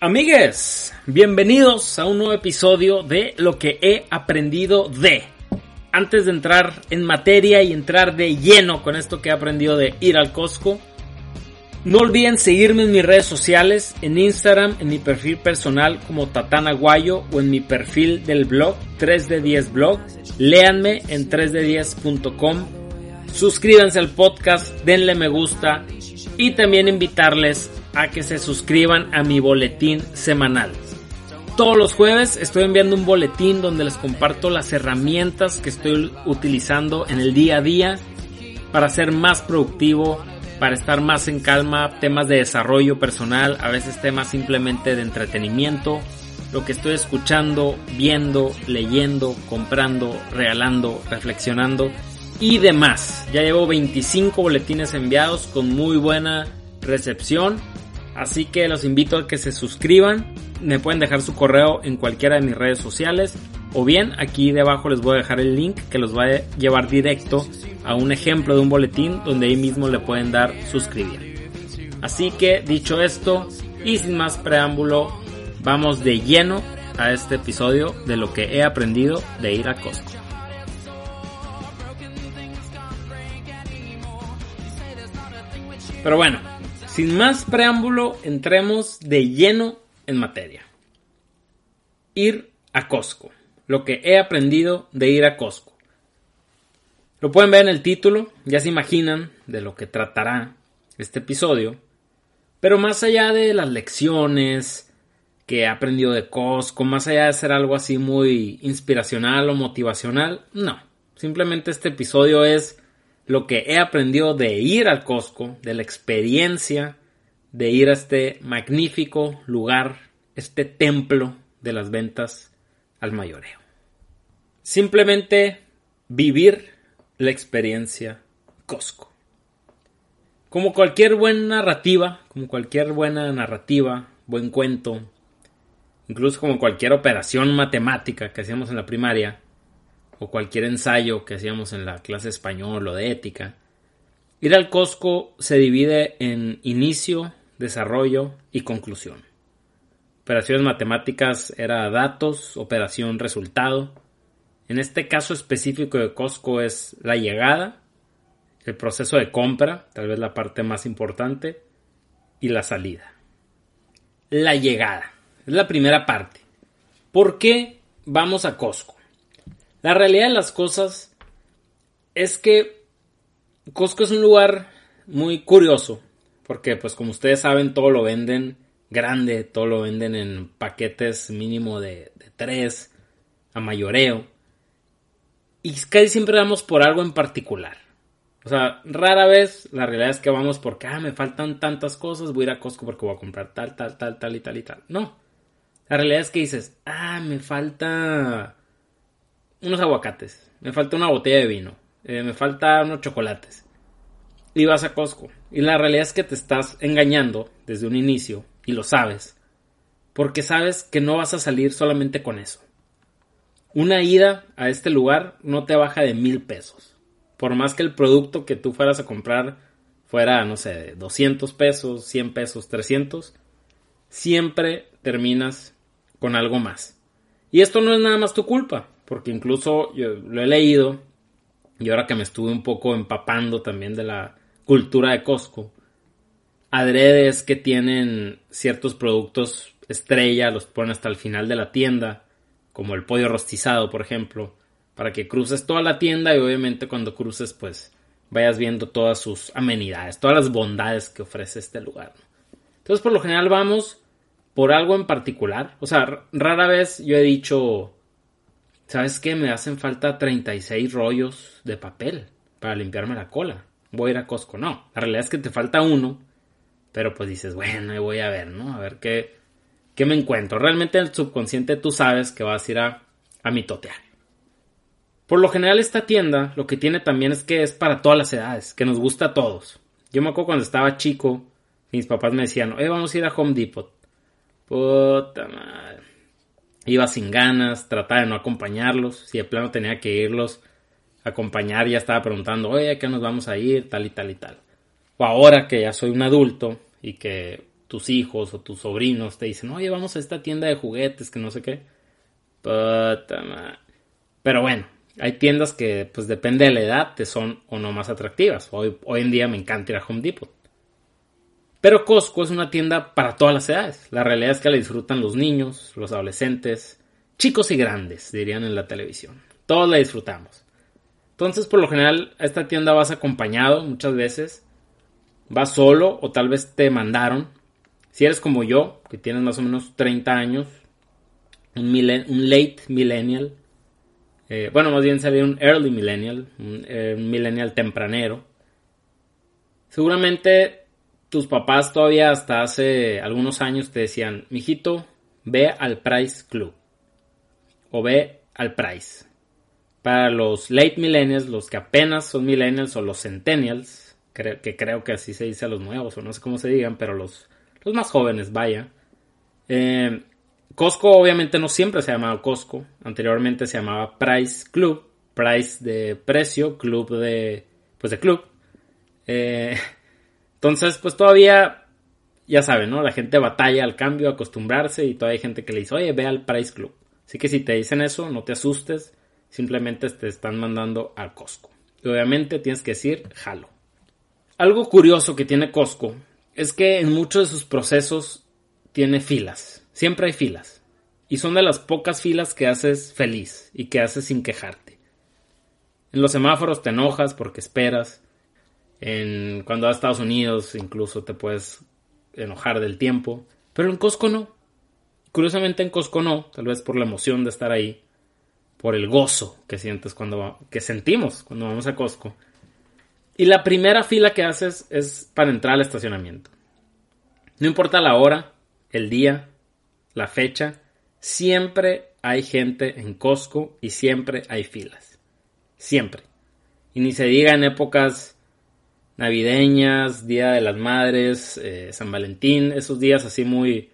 Amigues, bienvenidos a un nuevo episodio de Lo que he aprendido de. Antes de entrar en materia y entrar de lleno con esto que he aprendido de ir al Costco, no olviden seguirme en mis redes sociales, en Instagram, en mi perfil personal como Tatana Guayo o en mi perfil del blog 3D10 Blog. Léanme en 3D10.com. Suscríbanse al podcast, denle me gusta y también invitarles a que se suscriban a mi boletín semanal. Todos los jueves estoy enviando un boletín donde les comparto las herramientas que estoy utilizando en el día a día para ser más productivo, para estar más en calma, temas de desarrollo personal, a veces temas simplemente de entretenimiento, lo que estoy escuchando, viendo, leyendo, comprando, regalando, reflexionando y demás. Ya llevo 25 boletines enviados con muy buena recepción Así que los invito a que se suscriban. Me pueden dejar su correo en cualquiera de mis redes sociales. O bien aquí debajo les voy a dejar el link que los va a llevar directo a un ejemplo de un boletín donde ahí mismo le pueden dar suscribir. Así que dicho esto y sin más preámbulo, vamos de lleno a este episodio de lo que he aprendido de ir a Costco. Pero bueno, sin más preámbulo, entremos de lleno en materia. Ir a Costco. Lo que he aprendido de ir a Costco. Lo pueden ver en el título, ya se imaginan de lo que tratará este episodio. Pero más allá de las lecciones que he aprendido de Costco, más allá de ser algo así muy inspiracional o motivacional, no. Simplemente este episodio es lo que he aprendido de ir al Costco, de la experiencia de ir a este magnífico lugar, este templo de las ventas al mayoreo. Simplemente vivir la experiencia Costco. Como cualquier buena narrativa, como cualquier buena narrativa, buen cuento, incluso como cualquier operación matemática que hacíamos en la primaria, o cualquier ensayo que hacíamos en la clase español o de ética, ir al Costco se divide en inicio, desarrollo y conclusión. Operaciones matemáticas era datos, operación resultado. En este caso específico de Costco es la llegada, el proceso de compra, tal vez la parte más importante, y la salida. La llegada es la primera parte. ¿Por qué vamos a Costco? La realidad de las cosas es que Costco es un lugar muy curioso, porque pues como ustedes saben todo lo venden grande, todo lo venden en paquetes mínimo de, de tres a mayoreo. Y casi siempre vamos por algo en particular. O sea, rara vez la realidad es que vamos porque, ah, me faltan tantas cosas, voy a ir a Costco porque voy a comprar tal, tal, tal, tal y tal y tal. No. La realidad es que dices, ah, me falta unos aguacates, me falta una botella de vino, eh, me falta unos chocolates. Y vas a Costco. Y la realidad es que te estás engañando desde un inicio, y lo sabes, porque sabes que no vas a salir solamente con eso. Una ida a este lugar no te baja de mil pesos. Por más que el producto que tú fueras a comprar fuera, no sé, 200 pesos, 100 pesos, 300, siempre terminas con algo más. Y esto no es nada más tu culpa porque incluso yo lo he leído y ahora que me estuve un poco empapando también de la cultura de Costco, adredes que tienen ciertos productos estrella, los ponen hasta el final de la tienda, como el pollo rostizado, por ejemplo, para que cruces toda la tienda y obviamente cuando cruces pues vayas viendo todas sus amenidades, todas las bondades que ofrece este lugar. Entonces por lo general vamos por algo en particular, o sea, rara vez yo he dicho ¿Sabes qué? Me hacen falta 36 rollos de papel para limpiarme la cola. Voy a ir a Costco. No, la realidad es que te falta uno. Pero pues dices, bueno, voy a ver, ¿no? A ver qué, qué me encuentro. Realmente en el subconsciente tú sabes que vas a ir a, a mitotear. Por lo general esta tienda lo que tiene también es que es para todas las edades, que nos gusta a todos. Yo me acuerdo cuando estaba chico, mis papás me decían, oye, vamos a ir a Home Depot. Puta madre iba sin ganas, trataba de no acompañarlos, si de plano tenía que irlos a acompañar, ya estaba preguntando, oye, ¿a qué nos vamos a ir? Tal y tal y tal. O ahora que ya soy un adulto y que tus hijos o tus sobrinos te dicen, oye, vamos a esta tienda de juguetes, que no sé qué. Pero bueno, hay tiendas que, pues depende de la edad, te son o no más atractivas. Hoy, hoy en día me encanta ir a Home Depot. Pero Costco es una tienda para todas las edades. La realidad es que la disfrutan los niños, los adolescentes, chicos y grandes, dirían en la televisión. Todos la disfrutamos. Entonces, por lo general, a esta tienda vas acompañado muchas veces. Vas solo o tal vez te mandaron. Si eres como yo, que tienes más o menos 30 años, un, un late millennial, eh, bueno, más bien sería un early millennial, eh, un, millennial tempranero. Seguramente tus papás todavía hasta hace algunos años te decían, mijito, ve al Price Club. O ve al Price. Para los late millennials, los que apenas son millennials o los centennials, que creo que así se dice a los nuevos, o no sé cómo se digan, pero los, los más jóvenes, vaya. Eh, Costco obviamente no siempre se ha llamado Costco. Anteriormente se llamaba Price Club. Price de precio, club de. Pues de club. Eh, entonces, pues todavía. Ya saben, ¿no? La gente batalla al cambio, acostumbrarse. Y todavía hay gente que le dice, oye, ve al Price Club. Así que si te dicen eso, no te asustes. Simplemente te están mandando al Costco. Y obviamente tienes que decir, jalo. Algo curioso que tiene Costco es que en muchos de sus procesos tiene filas. Siempre hay filas. Y son de las pocas filas que haces feliz y que haces sin quejarte. En los semáforos te enojas porque esperas. En, cuando vas a Estados Unidos incluso te puedes enojar del tiempo. Pero en Costco no. Curiosamente en Costco no. Tal vez por la emoción de estar ahí. Por el gozo que sientes cuando que sentimos cuando vamos a Costco. Y la primera fila que haces es para entrar al estacionamiento. No importa la hora, el día, la fecha, siempre hay gente en Costco y siempre hay filas. Siempre. Y ni se diga en épocas navideñas, Día de las Madres, eh, San Valentín, esos días así muy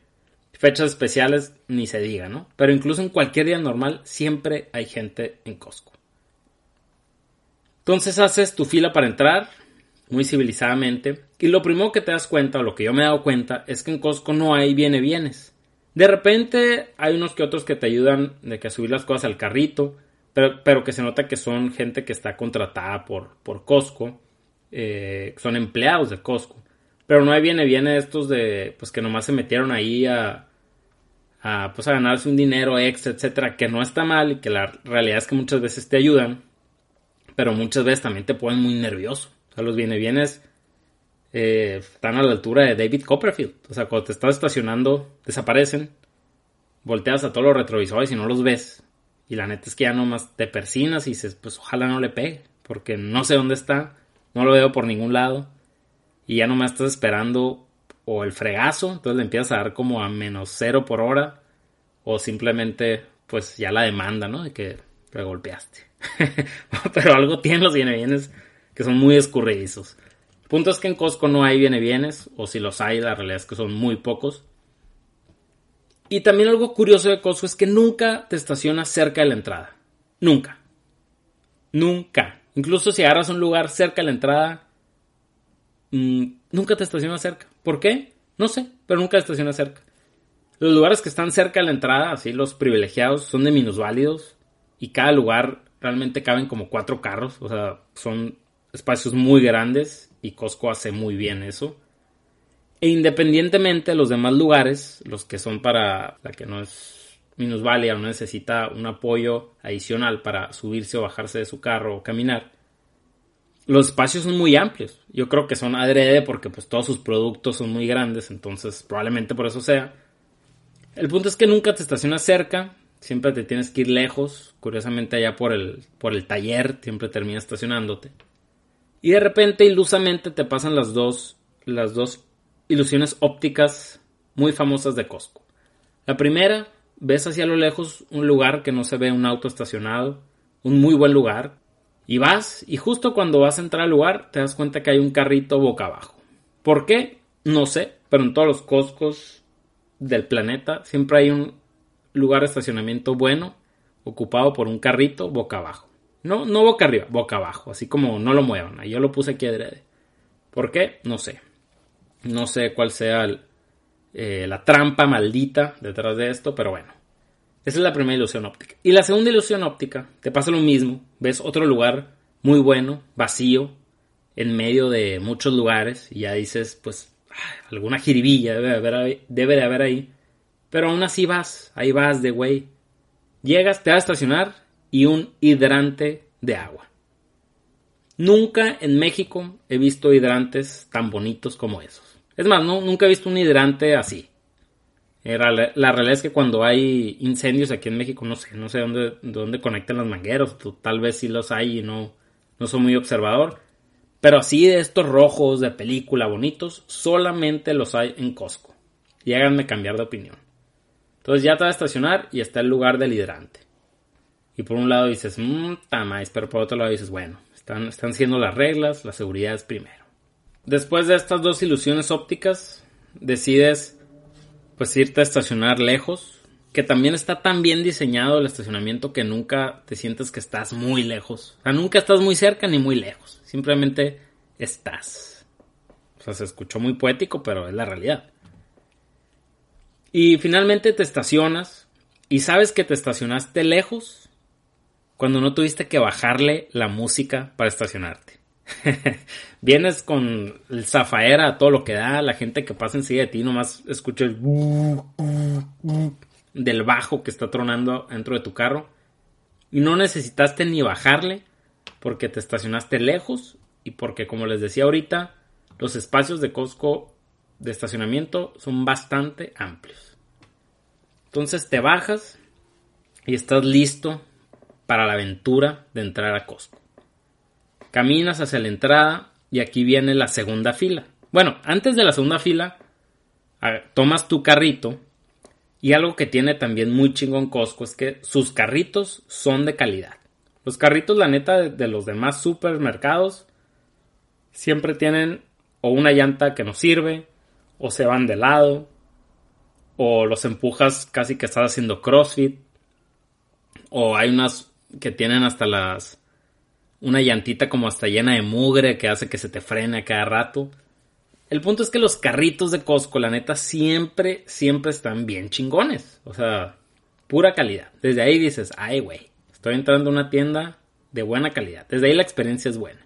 fechas especiales, ni se diga, ¿no? Pero incluso en cualquier día normal siempre hay gente en Costco. Entonces haces tu fila para entrar, muy civilizadamente, y lo primero que te das cuenta, o lo que yo me he dado cuenta, es que en Costco no hay viene bienes. De repente hay unos que otros que te ayudan de que a subir las cosas al carrito, pero, pero que se nota que son gente que está contratada por, por Costco, eh, son empleados de Costco. Pero no viene viene estos de pues que nomás se metieron ahí a, a pues a ganarse un dinero extra, etcétera, que no está mal y que la realidad es que muchas veces te ayudan, pero muchas veces también te ponen muy nervioso. O sea, los viene bienes eh, están a la altura de David Copperfield. O sea, cuando te estás estacionando, desaparecen. Volteas a todos los retrovisores y no los ves. Y la neta es que ya nomás te persinas y dices, pues ojalá no le pegue. Porque no sé dónde está. No lo veo por ningún lado. Y ya nomás estás esperando o el fregazo. Entonces le empiezas a dar como a menos cero por hora. O simplemente, pues ya la demanda, ¿no? De que le golpeaste. Pero algo tienen los bienes que son muy escurridizos. Punto es que en Costco no hay viene bienes, o si los hay, la realidad es que son muy pocos. Y también algo curioso de Costco es que nunca te estacionas cerca de la entrada. Nunca. Nunca. Incluso si agarras un lugar cerca de la entrada, mm, nunca te estacionas cerca. ¿Por qué? No sé, pero nunca te estacionas cerca. Los lugares que están cerca de la entrada, así los privilegiados, son de minusválidos. Y cada lugar realmente caben como cuatro carros. O sea, son espacios muy grandes y Costco hace muy bien eso. E independientemente de los demás lugares, los que son para la que no es minusválida o no necesita un apoyo adicional para subirse o bajarse de su carro o caminar, los espacios son muy amplios. Yo creo que son adrede porque pues todos sus productos son muy grandes, entonces probablemente por eso sea. El punto es que nunca te estacionas cerca, siempre te tienes que ir lejos. Curiosamente allá por el, por el taller siempre terminas estacionándote. Y de repente, ilusamente, te pasan las dos, las dos ilusiones ópticas muy famosas de Costco. La primera, ves hacia lo lejos un lugar que no se ve un auto estacionado, un muy buen lugar, y vas, y justo cuando vas a entrar al lugar, te das cuenta que hay un carrito boca abajo. ¿Por qué? No sé, pero en todos los Costcos del planeta siempre hay un lugar de estacionamiento bueno ocupado por un carrito boca abajo. No, no boca arriba, boca abajo, así como no lo muevan. Yo lo puse aquí adrede. ¿Por qué? No sé. No sé cuál sea el, eh, la trampa maldita detrás de esto, pero bueno. Esa es la primera ilusión óptica. Y la segunda ilusión óptica, te pasa lo mismo, ves otro lugar muy bueno, vacío, en medio de muchos lugares, y ya dices, pues, alguna jiribilla debe de, haber, debe de haber ahí. Pero aún así vas, ahí vas de güey. Llegas, te vas a estacionar y un hidrante de agua. Nunca en México he visto hidrantes tan bonitos como esos. Es más, no, nunca he visto un hidrante así. Era, la realidad es que cuando hay incendios aquí en México, no sé, no sé dónde, dónde conectan las mangueras, tal vez sí los hay y no, no soy muy observador. Pero así de estos rojos de película bonitos, solamente los hay en Costco. Y háganme cambiar de opinión. Entonces ya te vas a estacionar y está el lugar del hidrante. Y por un lado dices, mmm, tamais, pero por otro lado dices, bueno, están, están siendo las reglas, la seguridad es primero. Después de estas dos ilusiones ópticas, decides pues irte a estacionar lejos, que también está tan bien diseñado el estacionamiento que nunca te sientes que estás muy lejos. O sea, nunca estás muy cerca ni muy lejos, simplemente estás. O sea, se escuchó muy poético, pero es la realidad. Y finalmente te estacionas y sabes que te estacionaste lejos cuando no tuviste que bajarle la música para estacionarte. Vienes con el zafaera a todo lo que da, la gente que pasa enseguida de ti nomás escucha el del bajo que está tronando dentro de tu carro y no necesitaste ni bajarle porque te estacionaste lejos y porque como les decía ahorita, los espacios de Costco de estacionamiento son bastante amplios. Entonces te bajas y estás listo para la aventura de entrar a Costco. Caminas hacia la entrada y aquí viene la segunda fila. Bueno, antes de la segunda fila, tomas tu carrito y algo que tiene también muy chingón Costco es que sus carritos son de calidad. Los carritos, la neta, de, los demás supermercados siempre tienen o una llanta que no sirve, o se van de lado, o los empujas casi que estás haciendo CrossFit, o hay unas que tienen hasta las una llantita como hasta llena de mugre que hace que se te frene a cada rato. El punto es que los carritos de Costco, la neta, siempre, siempre están bien chingones. O sea, pura calidad. Desde ahí dices, ay, güey, estoy entrando a una tienda de buena calidad. Desde ahí la experiencia es buena.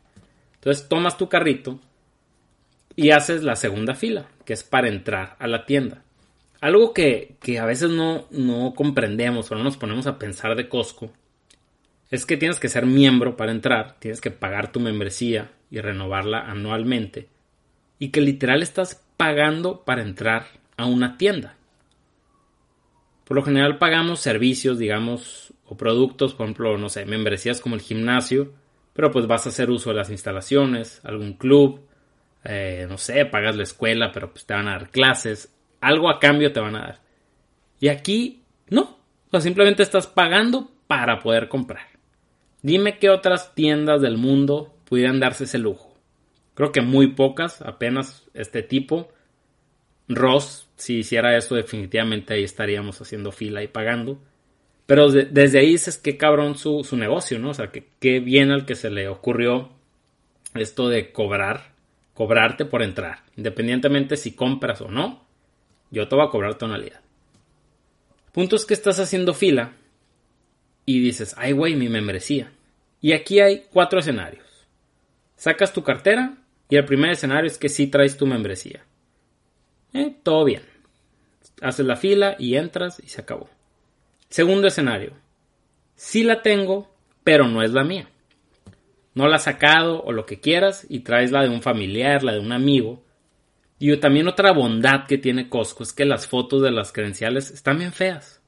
Entonces tomas tu carrito y haces la segunda fila, que es para entrar a la tienda. Algo que, que a veces no, no comprendemos o no nos ponemos a pensar de Costco es que tienes que ser miembro para entrar, tienes que pagar tu membresía y renovarla anualmente, y que literal estás pagando para entrar a una tienda. Por lo general pagamos servicios, digamos, o productos, por ejemplo, no sé, membresías como el gimnasio, pero pues vas a hacer uso de las instalaciones, algún club, eh, no sé, pagas la escuela, pero pues te van a dar clases, algo a cambio te van a dar. Y aquí no, o simplemente estás pagando para poder comprar. Dime qué otras tiendas del mundo pudieran darse ese lujo. Creo que muy pocas, apenas este tipo. Ross, si hiciera eso, definitivamente ahí estaríamos haciendo fila y pagando. Pero desde ahí dices qué cabrón su, negocio, ¿no? O sea, que qué bien al que se le ocurrió esto de cobrar, cobrarte por entrar. Independientemente si compras o no, yo te voy a cobrar tonalidad. Punto es que estás haciendo fila y dices, ay, güey, mi membresía. Y aquí hay cuatro escenarios. Sacas tu cartera y el primer escenario es que sí traes tu membresía. Eh, todo bien. Haces la fila y entras y se acabó. Segundo escenario. Sí la tengo, pero no es la mía. No la has sacado o lo que quieras y traes la de un familiar, la de un amigo. Y también otra bondad que tiene Costco es que las fotos de las credenciales están bien feas.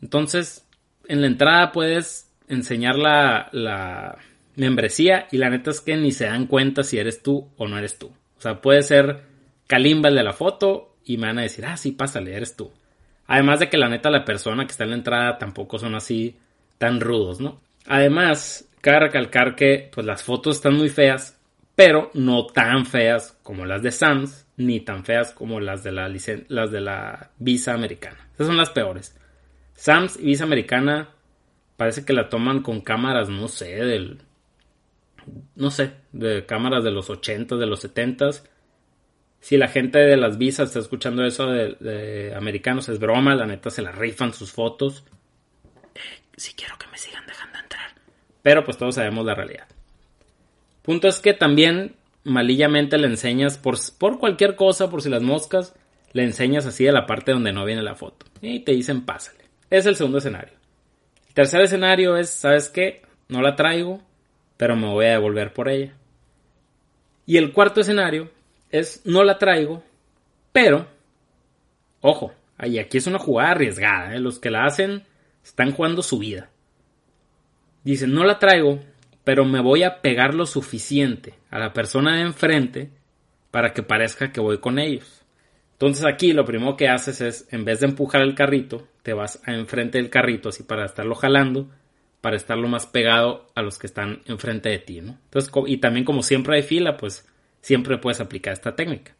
Entonces, en la entrada puedes enseñar la, membresía y la neta es que ni se dan cuenta si eres tú o no eres tú. O sea, puede ser Kalimba el de la foto y me van a decir, ah, sí, pásale, eres tú. Además de que la neta la persona que está en la entrada tampoco son así tan rudos, ¿no? Además, cabe recalcar que pues las fotos están muy feas, pero no tan feas como las de Sams, ni tan feas como las de la, las de la Visa americana. Esas son las peores. Sams y Visa Americana parece que la toman con cámaras, no sé, del. No sé, de cámaras de los 80, de los 70. Si la gente de las visas está escuchando eso de, americanos, es broma, la neta se la rifan sus fotos. Eh, si quiero que me sigan dejando entrar. Pero pues todos sabemos la realidad. Punto es que también malillamente le enseñas por, por cualquier cosa, por si las moscas, le enseñas así a la parte donde no viene la foto. Y te dicen pásale. Es el segundo escenario. El tercer escenario es, ¿sabes qué? No la traigo, pero me voy a devolver por ella. Y el cuarto escenario es no la traigo, pero, ojo, ahí aquí es una jugada arriesgada, ¿eh? los que la hacen están jugando su vida. Dicen, no la traigo, pero me voy a pegar lo suficiente a la persona de enfrente para que parezca que voy con ellos. Entonces aquí lo primero que haces es, en vez de empujar el carrito, te vas a enfrente del carrito así para estarlo jalando, para estarlo más pegado a los que están enfrente de ti, ¿no? Entonces, y también como siempre hay fila, pues siempre puedes aplicar esta técnica.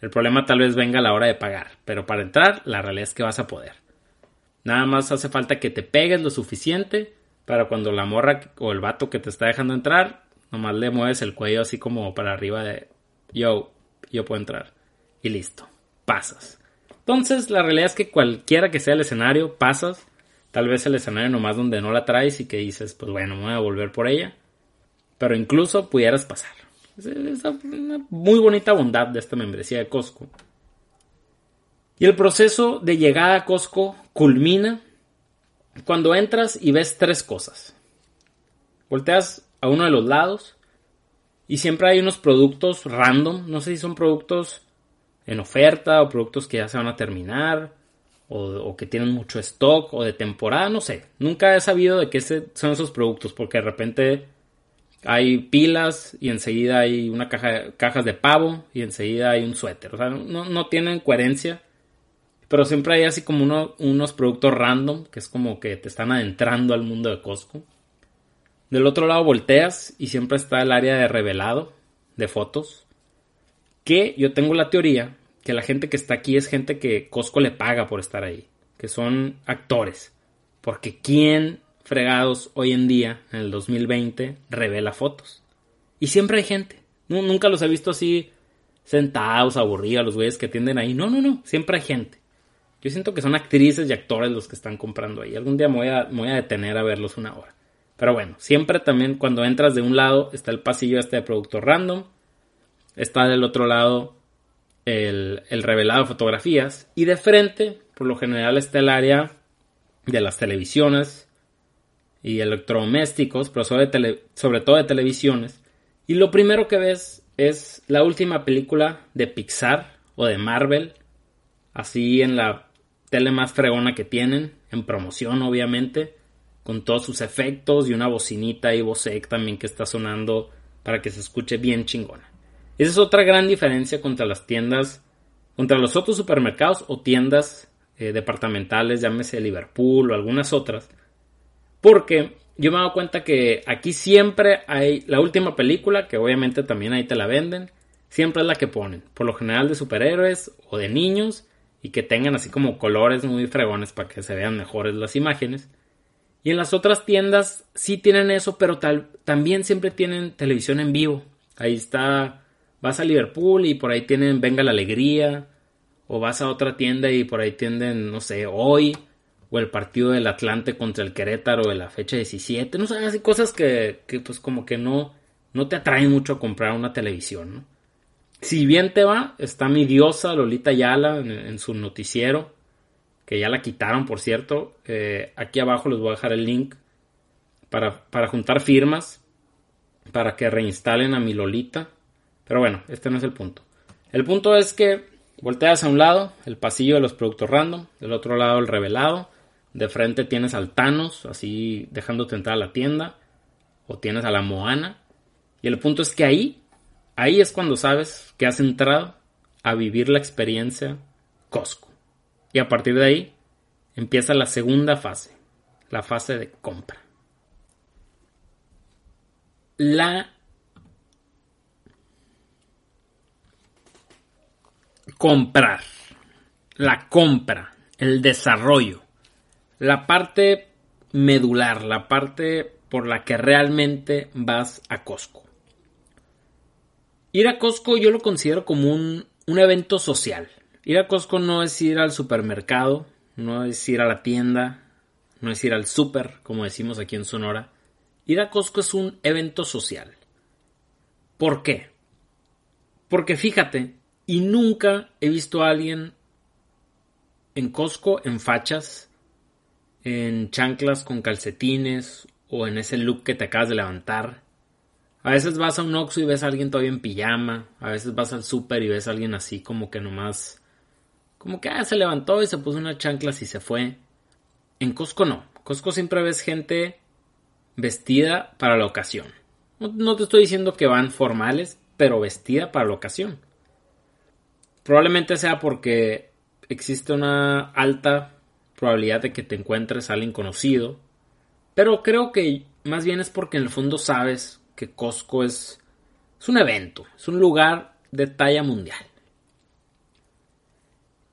El problema tal vez venga a la hora de pagar, pero para entrar la realidad es que vas a poder. Nada más hace falta que te pegues lo suficiente para cuando la morra o el vato que te está dejando entrar, nomás le mueves el cuello así como para arriba de yo, yo puedo entrar. Y listo, pasas. Entonces la realidad es que cualquiera que sea el escenario, pasas. Tal vez el escenario nomás donde no la traes y que dices, pues bueno, me voy a volver por ella. Pero incluso pudieras pasar. Es una muy bonita bondad de esta membresía de Costco. Y el proceso de llegada a Costco culmina cuando entras y ves tres cosas. Volteas a uno de los lados y siempre hay unos productos random. No sé si son productos en oferta o productos que ya se van a terminar o, que tienen mucho stock o de temporada. No sé. Nunca he sabido de qué son esos productos porque de repente hay pilas y enseguida hay una caja, cajas de pavo y enseguida hay un suéter. O sea, no, tienen coherencia. Pero siempre hay así como unos productos random, que es como que te están adentrando al mundo de Costco. Del otro lado volteas y siempre está el área de revelado de fotos. Que yo tengo la teoría que la gente que está aquí es gente que Costco le paga por estar ahí. Que son actores. Porque ¿quién fregados hoy en día, en el 2020, revela fotos. Y siempre hay gente. nunca los he visto así sentados, aburridos, los güeyes que atienden ahí. No, no, no. Siempre hay gente. Yo siento que son actrices y actores los que están comprando ahí. Algún día me voy a, voy a detener a verlos una hora. Pero bueno, siempre también cuando entras de un lado está el pasillo este de producto random. Está del otro lado el, el revelado de fotografías. Y de frente, por lo general, está el área de las televisiones, y electrodomésticos, pero sobre, sobre todo de televisiones. Y lo primero que ves es la última película de Pixar o de Marvel, así en la tele más fregona que tienen, en promoción obviamente, con todos sus efectos y una bocinita y Bosec también que está sonando para que se escuche bien chingona. Esa es otra gran diferencia contra las tiendas, contra los otros supermercados o tiendas eh, departamentales, llámese Liverpool o algunas otras, porque yo me he dado cuenta que aquí siempre hay la última película, que obviamente también ahí te la venden, siempre es la que ponen, por lo general de superhéroes o de niños, y que tengan así como colores muy fregones para que se vean mejores las imágenes. Y en las otras tiendas sí tienen eso, pero tal, también siempre tienen televisión en vivo. Ahí está, vas a Liverpool y por ahí tienen Venga la Alegría, o vas a otra tienda y por ahí tienen, no sé, hoy, o el partido del Atlante contra el Querétaro de la fecha 17, no sé, así cosas que, que, pues como que no, no te atraen mucho a comprar una televisión. Si bien te va, está mi diosa Lolita Yala en, su noticiero, que ya la quitaron, por cierto. aquí abajo les voy a dejar el link para, para juntar firmas, para que reinstalen a mi Lolita. Pero bueno, este no es el punto. El punto es que volteas a un lado el pasillo de los productos random, del otro lado el revelado, de frente tienes al Thanos, así dejándote entrar a la tienda. O tienes a la Moana. Y el punto es que ahí, ahí es cuando sabes que has entrado a vivir la experiencia Costco. Y a partir de ahí empieza la segunda fase, la fase de compra. La comprar, la compra, el desarrollo la parte medular, la parte por la que realmente vas a Costco. Ir a Costco yo lo considero como un, un evento social. Ir a Costco no es ir al supermercado, no es ir a la tienda, no es ir al super, como decimos aquí en Sonora. Ir a Costco es un evento social. ¿Por qué? Porque fíjate, y nunca he visto a alguien en Costco en fachas, en chanclas con calcetines o en ese look que te acabas de levantar. A veces vas a un Oxxo y ves a alguien todavía en pijama, a veces vas al súper y ves a alguien así como que nomás como que ah, se levantó y se puso unas chanclas y se fue. En Costco no. Costco siempre ves gente vestida para la ocasión. No, te estoy diciendo que van formales, pero vestida para la ocasión. Probablemente sea porque existe una alta probabilidad de que te encuentres a alguien conocido. Pero creo que más bien es porque en el fondo sabes que Costco es, es un evento, es un lugar de talla mundial.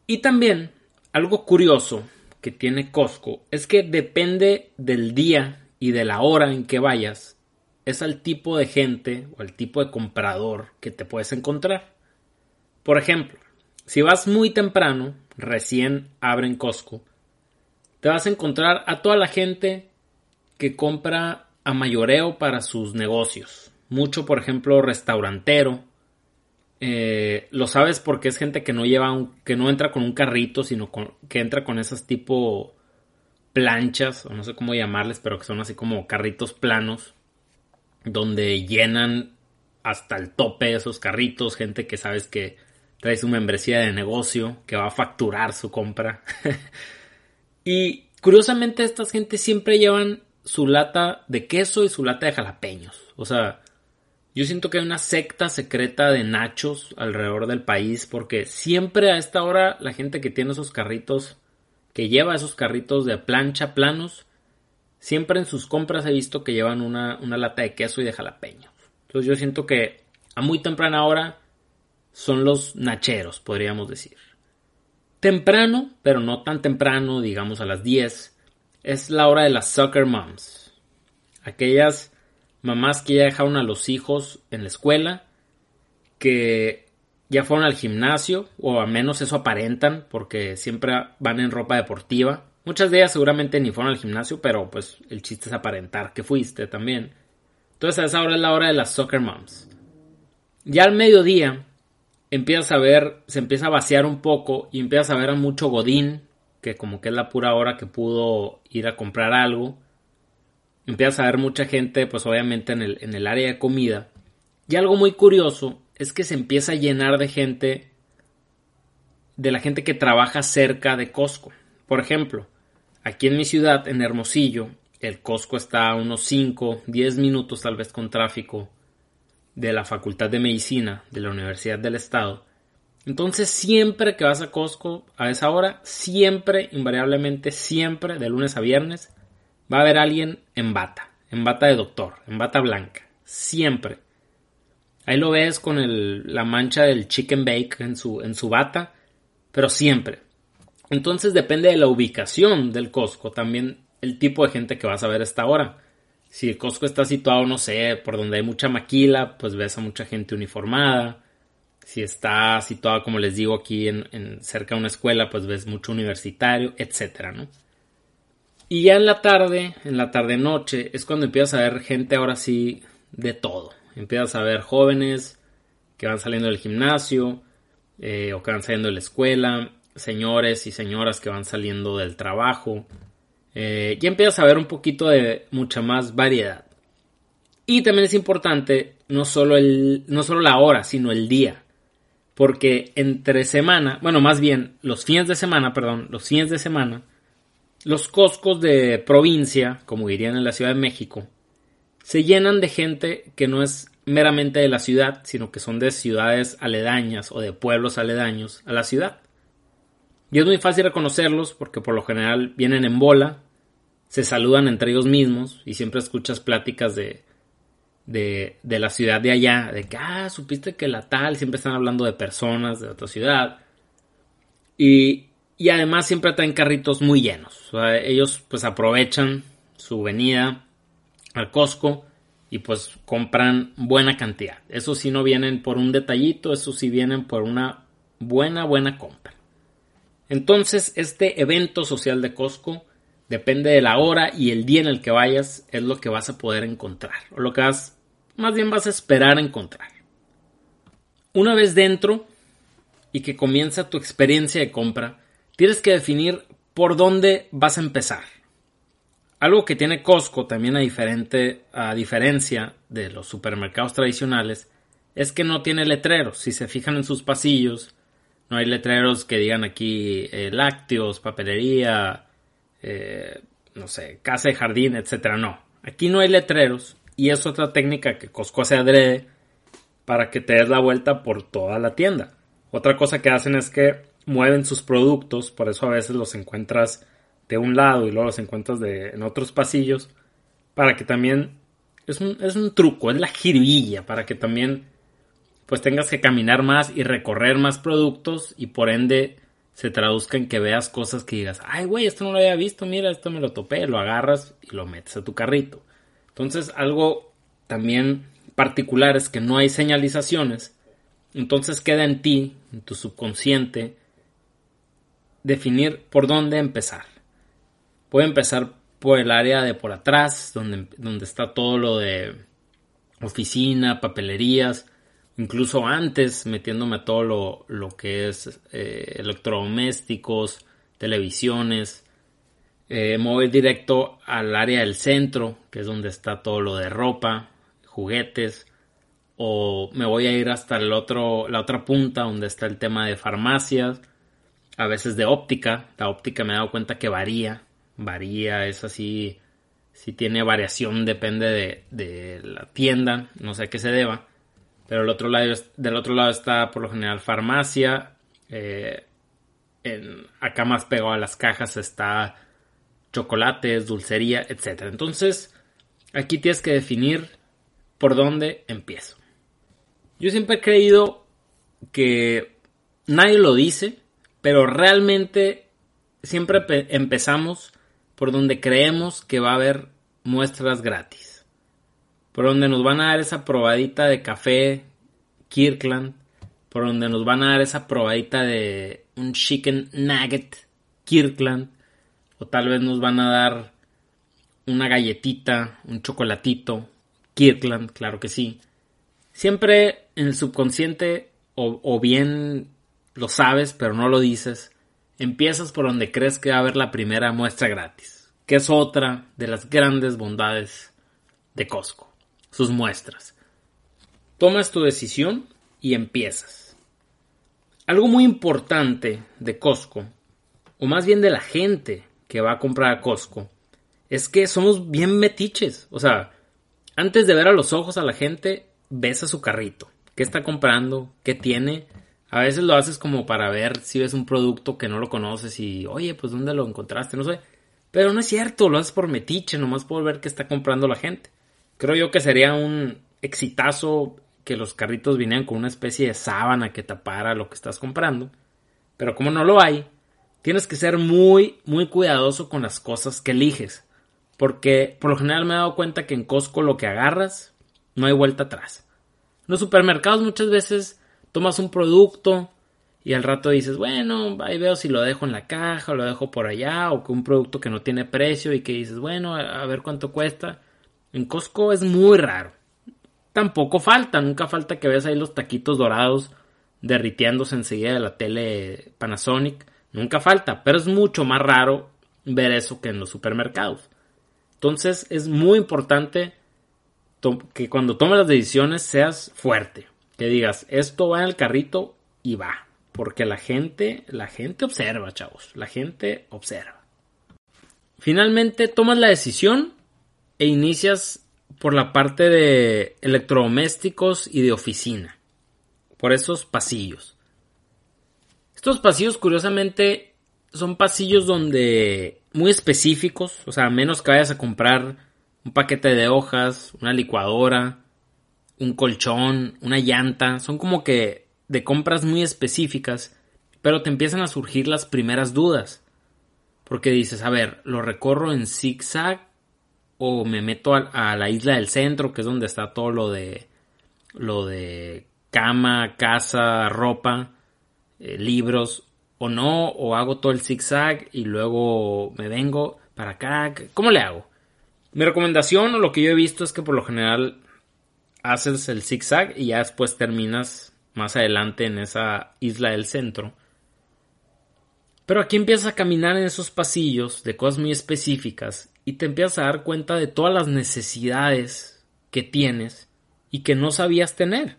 Y también algo curioso que tiene Costco es que depende del día y de la hora en que vayas, es al tipo de gente o al tipo de comprador que te puedes encontrar. Por ejemplo, si vas muy temprano, recién abren Costco, te vas a encontrar a toda la gente que compra a mayoreo para sus negocios. Mucho, por ejemplo, restaurantero. Eh, lo sabes porque es gente que no lleva un, que no entra con un carrito, sino que entra con esas tipo planchas, o no sé cómo llamarles, pero que son así como carritos planos, donde llenan hasta el tope esos carritos, gente que sabes que trae su membresía de negocio, que va a facturar su compra. y curiosamente estas gente siempre llevan su lata de queso y su lata de jalapeños. O sea, yo siento que hay una secta secreta de nachos alrededor del país porque siempre a esta hora la gente que tiene esos carritos, que lleva esos carritos de plancha planos, siempre en sus compras he visto que llevan una, una lata de queso y de jalapeños. Entonces yo siento que a muy temprana hora son los nacheros, podríamos decir. Temprano, pero no tan temprano, digamos a las 10, es la hora de las soccer moms. Aquellas mamás que ya dejaron a los hijos en la escuela, que ya fueron al gimnasio, o al menos eso aparentan, porque siempre van en ropa deportiva. Muchas de ellas seguramente ni fueron al gimnasio, pero pues el chiste es aparentar que fuiste también. Entonces a esa hora es la hora de las soccer moms. Ya al mediodía empiezas a ver, se empieza a vaciar un poco y empiezas a ver a mucho godín, que como que es la pura hora que pudo ir a comprar algo. Empiezas a ver mucha gente, pues obviamente en el, en el área de comida. Y algo muy curioso es que se empieza a llenar de gente, de la gente que trabaja cerca de Costco. Por ejemplo, aquí en mi ciudad, en Hermosillo, el Costco está a unos 5, 10 minutos tal vez con tráfico de la Facultad de Medicina de la Universidad del Estado. Entonces siempre que vas a Costco a esa hora, siempre, invariablemente, siempre, de lunes a viernes, va a haber alguien en bata, en bata de doctor, en bata blanca, siempre. Ahí lo ves con la mancha del chicken bake en su, en su bata, pero siempre. Entonces depende de la ubicación del Costco, también el tipo de gente que vas a ver a esta hora. Si el Costco está situado, no sé, por donde hay mucha maquila, pues ves a mucha gente uniformada si está situado, como les digo, aquí en, cerca de una escuela, pues ves mucho universitario, etcétera, ¿no? Y ya en la tarde, en la tarde noche, es cuando empiezas a ver gente ahora sí de todo. Empiezas a ver jóvenes que van saliendo del gimnasio eh, o que van saliendo de la escuela, señores y señoras que van saliendo del trabajo. Eh, y empiezas a ver un poquito de mucha más variedad. Y también es importante no solo, el, no solo la hora, sino el día porque entre semana, bueno, más bien los fines de semana, perdón, los fines de semana, los coscos de provincia, como dirían en la Ciudad de México, se llenan de gente que no es meramente de la ciudad, sino que son de ciudades aledañas o de pueblos aledaños a la ciudad. Y es muy fácil reconocerlos porque por lo general vienen en bola, se saludan entre ellos mismos y siempre escuchas pláticas de de, de, la ciudad de allá, de que, ah, supiste que la tal, siempre están hablando de personas de otra ciudad. Y, y además siempre traen carritos muy llenos. ellos pues aprovechan su venida al Costco y pues compran buena cantidad. Eso sí no vienen por un detallito, eso sí vienen por una buena, buena compra. Entonces, este evento social de Costco depende de la hora y el día en el que vayas, es lo que vas a poder encontrar, o lo que vas, más bien vas a esperar encontrar. Una vez dentro y que comienza tu experiencia de compra, tienes que definir por dónde vas a empezar. Algo que tiene Costco también a, diferente, a diferencia de los supermercados tradicionales es que no tiene letreros. Si se fijan en sus pasillos, no hay letreros que digan aquí eh, lácteos, papelería, eh, no sé, casa de jardín, etcétera. No, aquí no hay letreros y es otra técnica que Costco hace adrede para que te des la vuelta por toda la tienda. Otra cosa que hacen es que mueven sus productos, por eso a veces los encuentras de un lado y luego los encuentras de, en otros pasillos, para que también es un, es un truco, es la jiribilla, para que también pues tengas que caminar más y recorrer más productos y por ende se traduzca en que veas cosas que digas, ay güey, esto no lo había visto, mira, esto me lo topé, lo agarras y lo metes a tu carrito. Entonces algo también particular es que no hay señalizaciones, entonces queda en ti, en tu subconsciente, definir por dónde empezar. Puede empezar por el área de por atrás, donde, donde está todo lo de oficina, papelerías, incluso antes metiéndome a todo lo, lo que es eh, electrodomésticos, televisiones. Eh, me directo al área del centro, que es donde está todo lo de ropa, juguetes. O me voy a ir hasta el otro, la otra punta donde está el tema de farmacias, a veces de óptica. La óptica me he dado cuenta que varía, varía, es así, si tiene variación depende de, de la tienda, no sé a qué se deba pero el otro lado, del otro lado está por lo general farmacia. Eh, en, acá más pegado a las cajas está chocolates, dulcería, etc. Entonces, aquí tienes que definir por dónde empiezo. Yo siempre he creído que nadie lo dice, pero realmente siempre empezamos por donde creemos que va a haber muestras gratis por donde nos van a dar esa probadita de café Kirkland, por donde nos van a dar esa probadita de un chicken nugget Kirkland, o tal vez nos van a dar una galletita, un chocolatito Kirkland, claro que sí. Siempre en el subconsciente, o, bien lo sabes, pero no lo dices, empiezas por donde crees que va a haber la primera muestra gratis, que es otra de las grandes bondades de Costco sus muestras. Tomas tu decisión y empiezas. Algo muy importante de Costco, o más bien de la gente que va a comprar a Costco, es que somos bien metiches. O sea, antes de ver a los ojos a la gente, ves a su carrito. ¿Qué está comprando? ¿Qué tiene? A veces lo haces como para ver si ves un producto que no lo conoces y, oye, pues ¿dónde lo encontraste? No sé. Pero no es cierto, lo haces por metiche, nomás por ver qué está comprando la gente. Creo yo que sería un exitazo que los carritos vinieran con una especie de sábana que tapara lo que estás comprando. Pero como no lo hay, tienes que ser muy, muy cuidadoso con las cosas que eliges. Porque por lo general me he dado cuenta que en Costco lo que agarras no hay vuelta atrás. En los supermercados muchas veces tomas un producto y al rato dices, bueno, ahí veo si lo dejo en la caja o lo dejo por allá o que un producto que no tiene precio y que dices, bueno, a ver cuánto cuesta. En Costco es muy raro. Tampoco falta, nunca falta que veas ahí los taquitos dorados derritiéndose enseguida de la tele Panasonic. Nunca falta, pero es mucho más raro ver eso que en los supermercados. Entonces es muy importante que cuando tomes las decisiones seas fuerte. Que digas, esto va en el carrito y va. Porque la gente, la gente observa, chavos. La gente observa. Finalmente tomas la decisión e inicias por la parte de electrodomésticos y de oficina, por esos pasillos. Estos pasillos, curiosamente, son pasillos donde muy específicos, o sea, menos que vayas a comprar un paquete de hojas, una licuadora, un colchón, una llanta, son como que de compras muy específicas, pero te empiezan a surgir las primeras dudas. Porque dices, a ver, lo recorro en zigzag o me meto a, la isla del centro, que es donde está todo lo de lo de cama, casa, ropa, eh, libros o no, o hago todo el zigzag y luego me vengo para acá. ¿Cómo le hago? Mi recomendación o lo que yo he visto es que por lo general haces el zigzag y ya después terminas más adelante en esa isla del centro. Pero aquí empiezas a caminar en esos pasillos de cosas muy específicas y te empiezas a dar cuenta de todas las necesidades que tienes y que no sabías tener.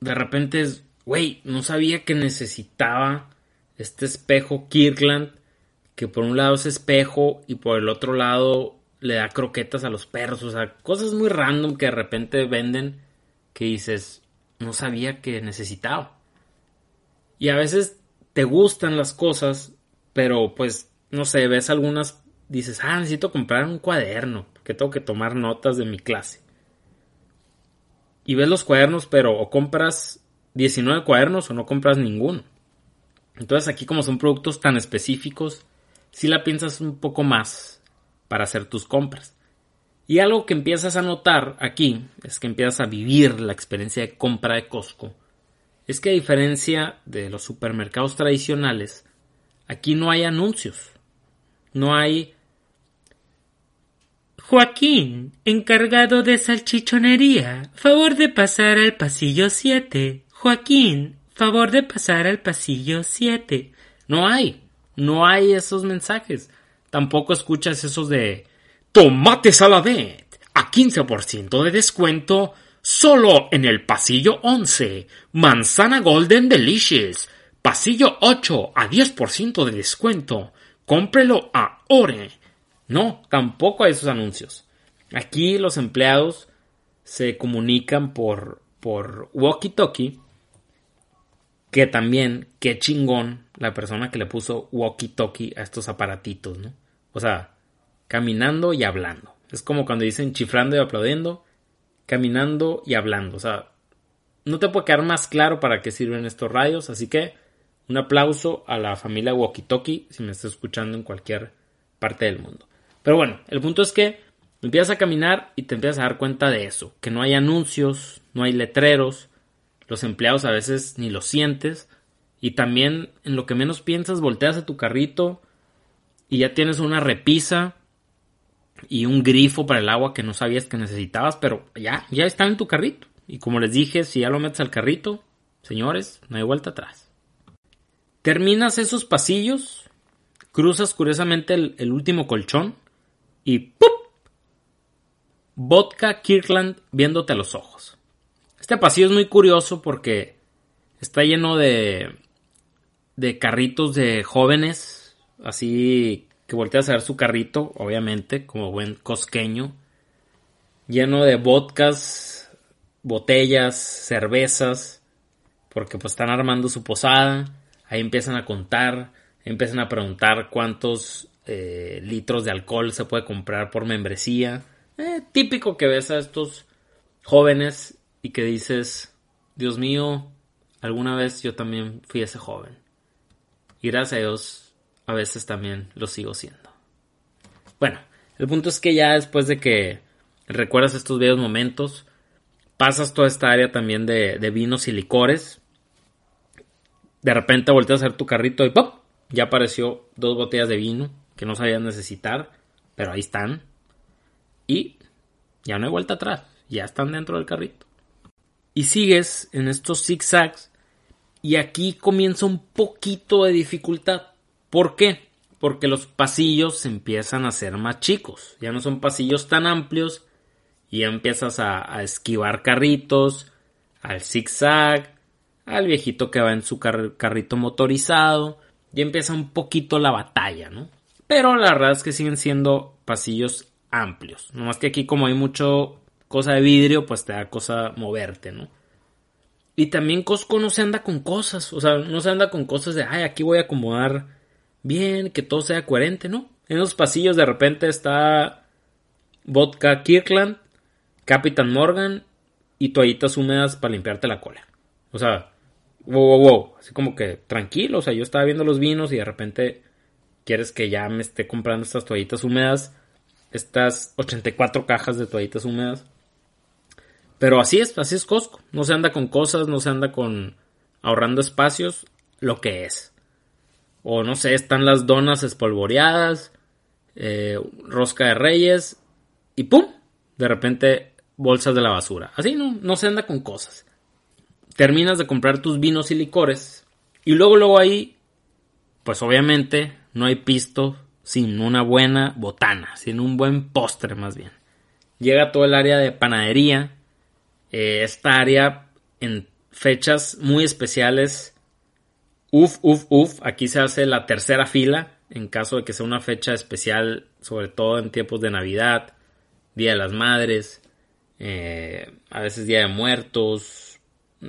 De repente es, güey, no sabía que necesitaba este espejo Kirkland, que por un lado es espejo y por el otro lado le da croquetas a los perros, o sea, cosas muy random que de repente venden que dices, no sabía que necesitaba. Y a veces te gustan las cosas, pero pues, no sé, ves algunas, dices, ah, necesito comprar un cuaderno, que tengo que tomar notas de mi clase. Y ves los cuadernos, pero o compras 19 cuadernos o no compras ninguno. Entonces aquí como son productos tan específicos, si la piensas un poco más para hacer tus compras. Y algo que empiezas a notar aquí es que empiezas a vivir la experiencia de compra de Costco es que a diferencia de los supermercados tradicionales, aquí no hay anuncios. No hay... Joaquín, encargado de salchichonería, favor de pasar al pasillo 7. Joaquín, favor de pasar al pasillo 7. No hay, no hay esos mensajes. Tampoco escuchas esos de tomate saladet a 15% de descuento Solo en el pasillo 11, manzana Golden Delicious, pasillo 8 a 10% de descuento. Cómprelo a Ore. No, tampoco hay esos anuncios. Aquí los empleados se comunican por, por walkie-talkie. Que también, qué chingón la persona que le puso walkie-talkie a estos aparatitos, ¿no? O sea, caminando y hablando. Es como cuando dicen chifrando y aplaudiendo caminando y hablando. O sea, no te puede quedar más claro para qué sirven estos radios. Así que un aplauso a la familia Walkie si me estás escuchando en cualquier parte del mundo. Pero bueno, el punto es que empiezas a caminar y te empiezas a dar cuenta de eso. Que no hay anuncios, no hay letreros. Los empleados a veces ni los sientes. Y también en lo que menos piensas, volteas a tu carrito y ya tienes una repisa y un grifo para el agua que no sabías que necesitabas, pero ya, ya está en tu carrito. Y como les dije, si ya lo metes al carrito, señores, no hay vuelta atrás. Terminas esos pasillos, cruzas curiosamente el, último colchón y ¡pup! Vodka Kirkland viéndote a los ojos. Este pasillo es muy curioso porque está lleno de, de carritos de jóvenes, así que volteas a ver su carrito, obviamente, como buen cosqueño, lleno de vodkas, botellas, cervezas, porque pues están armando su posada, ahí empiezan a contar, empiezan a preguntar cuántos eh, litros de alcohol se puede comprar por membresía. Eh, típico que ves a estos jóvenes y que dices, Dios mío, alguna vez yo también fui ese joven. Y gracias a Dios a veces también lo sigo siendo. Bueno, el punto es que ya después de que recuerdas estos viejos momentos, pasas toda esta área también de, vinos y licores. De repente volteas a hacer tu carrito y ¡pop! Ya apareció dos botellas de vino que no sabías necesitar, pero ahí están. Y ya no hay vuelta atrás, ya están dentro del carrito. Y sigues en estos zigzags y aquí comienza un poquito de dificultad. ¿Por qué? Porque los pasillos se empiezan a ser más chicos. Ya no son pasillos tan amplios. Y ya empiezas a, esquivar carritos, al zigzag, al viejito que va en su carrito motorizado. Y empieza un poquito la batalla, ¿no? Pero la verdad es que siguen siendo pasillos amplios. Nomás que aquí como hay mucho cosa de vidrio, pues te da cosa moverte, ¿no? Y también Costco no se anda con cosas. O sea, no se anda con cosas de, ay, aquí voy a acomodar bien, que todo sea coherente, ¿no? En los pasillos de repente está Vodka Kirkland, Captain Morgan y toallitas húmedas para limpiarte la cola. O sea, wow, wow, wow. Así como que tranquilo. O sea, yo estaba viendo los vinos y de repente quieres que ya me esté comprando estas toallitas húmedas. Estas 84 cajas de toallitas húmedas. Pero así es, así es Costco. No se anda con cosas, no se anda con ahorrando espacios, lo que es. O no sé, están las donas espolvoreadas, eh, rosca de reyes y ¡pum! De repente bolsas de la basura. Así no, no se anda con cosas. Terminas de comprar tus vinos y licores y luego luego ahí, pues obviamente no hay pisto sin una buena botana, sin un buen postre más bien. Llega todo el área de panadería, eh, esta área en fechas muy especiales. Uf, uf, uf. Aquí se hace la tercera fila en caso de que sea una fecha especial, sobre todo en tiempos de Navidad, Día de las Madres, eh, a veces Día de Muertos,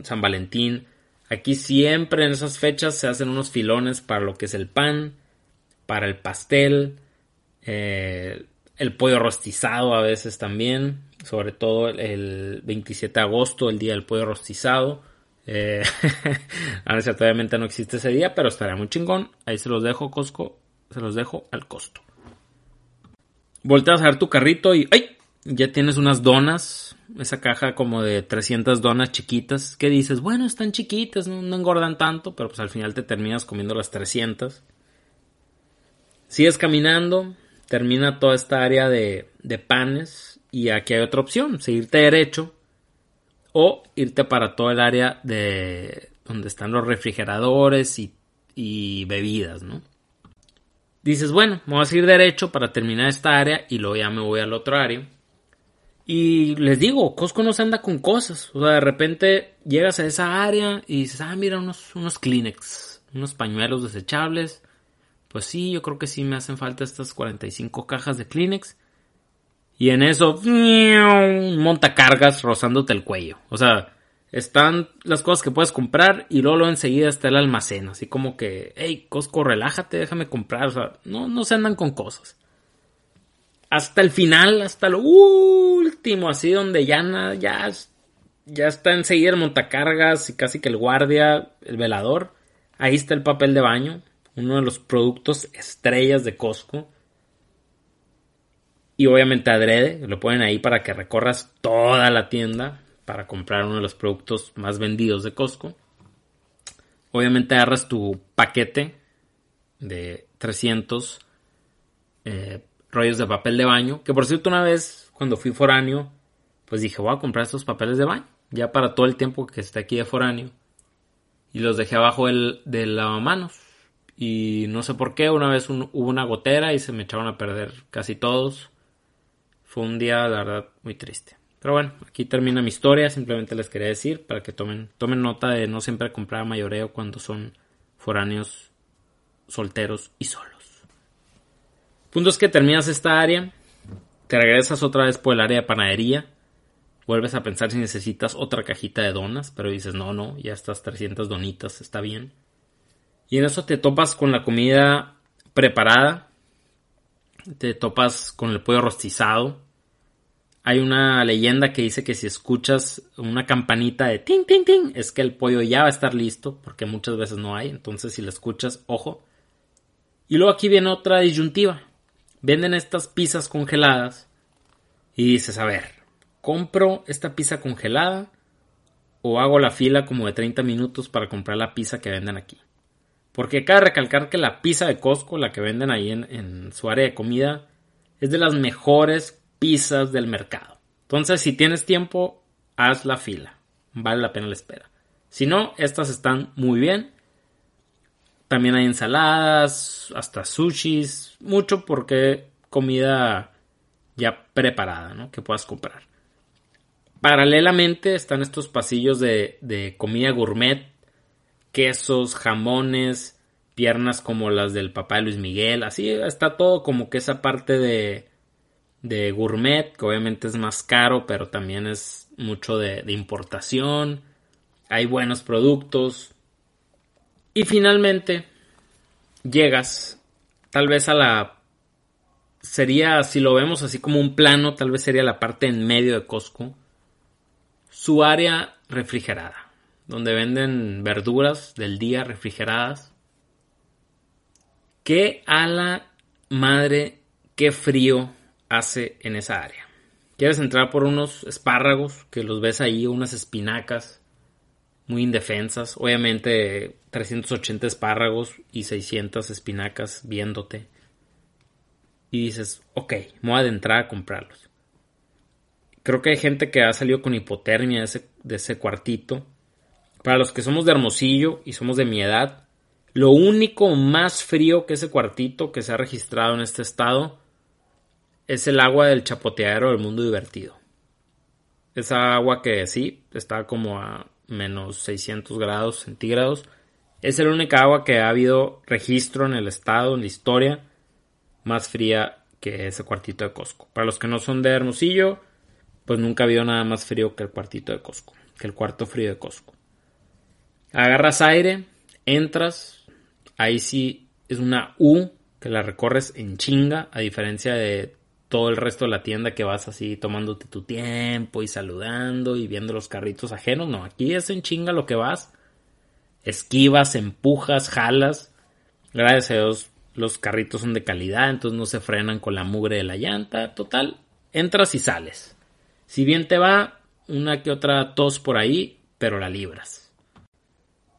San Valentín. Aquí siempre en esas fechas se hacen unos filones para lo que es el pan, para el pastel, eh, el pollo rostizado a veces también, sobre todo el 27 de agosto, el día del pollo rostizado. Eh, obviamente no existe ese día, pero estaría muy chingón. Ahí se los dejo, Costco. Se los dejo al costo. Volteas a ver tu carrito y ¡ay! Ya tienes unas donas. Esa caja como de 300 donas chiquitas. Que dices, bueno, están chiquitas, no, engordan tanto, pero pues al final te terminas comiendo las 300. Sigues caminando, termina toda esta área de, panes y aquí hay otra opción, seguirte derecho o irte para todo el área de donde están los refrigeradores y, bebidas, ¿no? Dices, bueno, vamos a seguir derecho para terminar esta área y luego ya me voy al otro área. Y les digo, Costco no se anda con cosas. O sea, de repente llegas a esa área y dices, ah, mira, unos, unos Kleenex, unos pañuelos desechables, pues sí, yo creo que sí me hacen falta estas 45 cajas de Kleenex. Y en eso, monta cargas rozándote el cuello. O sea, están las cosas que puedes comprar y luego, enseguida está el almacén. Así como que, hey, Costco, relájate, déjame comprar. O sea, no, no se andan con cosas. Hasta el final, hasta lo último, así donde ya, ya, ya está enseguida el montacargas y casi que el guardia, el velador. Ahí está el papel de baño uno de los productos estrellas de Costco. Y obviamente adrede, lo ponen ahí para que recorras toda la tienda para comprar uno de los productos más vendidos de Costco. Obviamente agarras tu paquete de 300 eh, rollos de papel de baño. Que por cierto, una vez cuando fui foráneo, pues dije, voy a comprar estos papeles de baño. Ya para todo el tiempo que esté aquí de foráneo. Y los dejé abajo del, del lavamanos. Y no sé por qué, una vez hubo una gotera y se me echaron a perder casi todos. Fue un día, la verdad, muy triste. Pero bueno, aquí termina mi historia. Simplemente les quería decir para que tomen, tomen nota de no siempre comprar mayoreo cuando son foráneos, solteros y solos. Punto es que terminas esta área, te regresas otra vez por el área de panadería, vuelves a pensar si necesitas otra cajita de donas, pero dices, no, no, ya estas 300 donitas, está bien. Y en eso te topas con la comida preparada. Te topas con el pollo rostizado. Hay una leyenda que dice que si escuchas una campanita de ting, ting, ting, es que el pollo ya va a estar listo, porque muchas veces no hay. Entonces, si lo escuchas, ojo. Y luego aquí viene otra disyuntiva. Venden estas pizzas congeladas y dices, a ver, ¿compro esta pizza congelada o hago la fila como de 30 minutos para comprar la pizza que venden aquí? Porque cabe recalcar que la pizza de Costco, la que venden ahí en, su área de comida, es de las mejores pizzas del mercado. Entonces, si tienes tiempo, haz la fila. Vale la pena la espera. Si no, estas están muy bien. También hay ensaladas, hasta sushis, mucho porque comida ya preparada, ¿no? Que puedas comprar. Paralelamente están estos pasillos de, de comida gourmet quesos, jamones, piernas como las del papá de Luis Miguel, así está todo como que esa parte de, de gourmet, que obviamente es más caro, pero también es mucho de, de importación, hay buenos productos. Y finalmente llegas tal vez a la sería si lo vemos así como un plano, tal vez sería la parte en medio de Costco, su área refrigerada donde venden verduras del día refrigeradas. Qué a la madre, qué frío hace en esa área. Quieres entrar por unos espárragos que los ves ahí, unas espinacas. muy indefensas. Obviamente 380 espárragos y 600 espinacas viéndote. Y dices, ok, me voy a adentrar a comprarlos. Creo que hay gente que ha salido con hipotermia de ese, de ese cuartito. Para los que somos de Hermosillo y somos de mi edad, lo único más frío que ese cuartito que se ha registrado en este estado es el agua del chapoteadero del mundo divertido. Esa agua que sí está como a menos 600 grados centígrados. Es la única agua que ha habido registro en el estado, en la historia, más fría que ese cuartito de Costco. Para los que no son de Hermosillo, pues nunca ha habido nada más frío que el cuartito de Costco, que el cuarto frío de Costco. Agarras aire, entras, ahí sí es una U que la recorres en chinga, a diferencia de todo el resto de la tienda que vas así tomándote tu tiempo y saludando y viendo los carritos ajenos. No, aquí es en chinga lo que vas. Esquivas, empujas, jalas. Gracias a Dios los carritos son de calidad, entonces no se frenan con la mugre de la llanta. Total, entras y sales. Si bien te va, una que otra tos por ahí, pero la libras.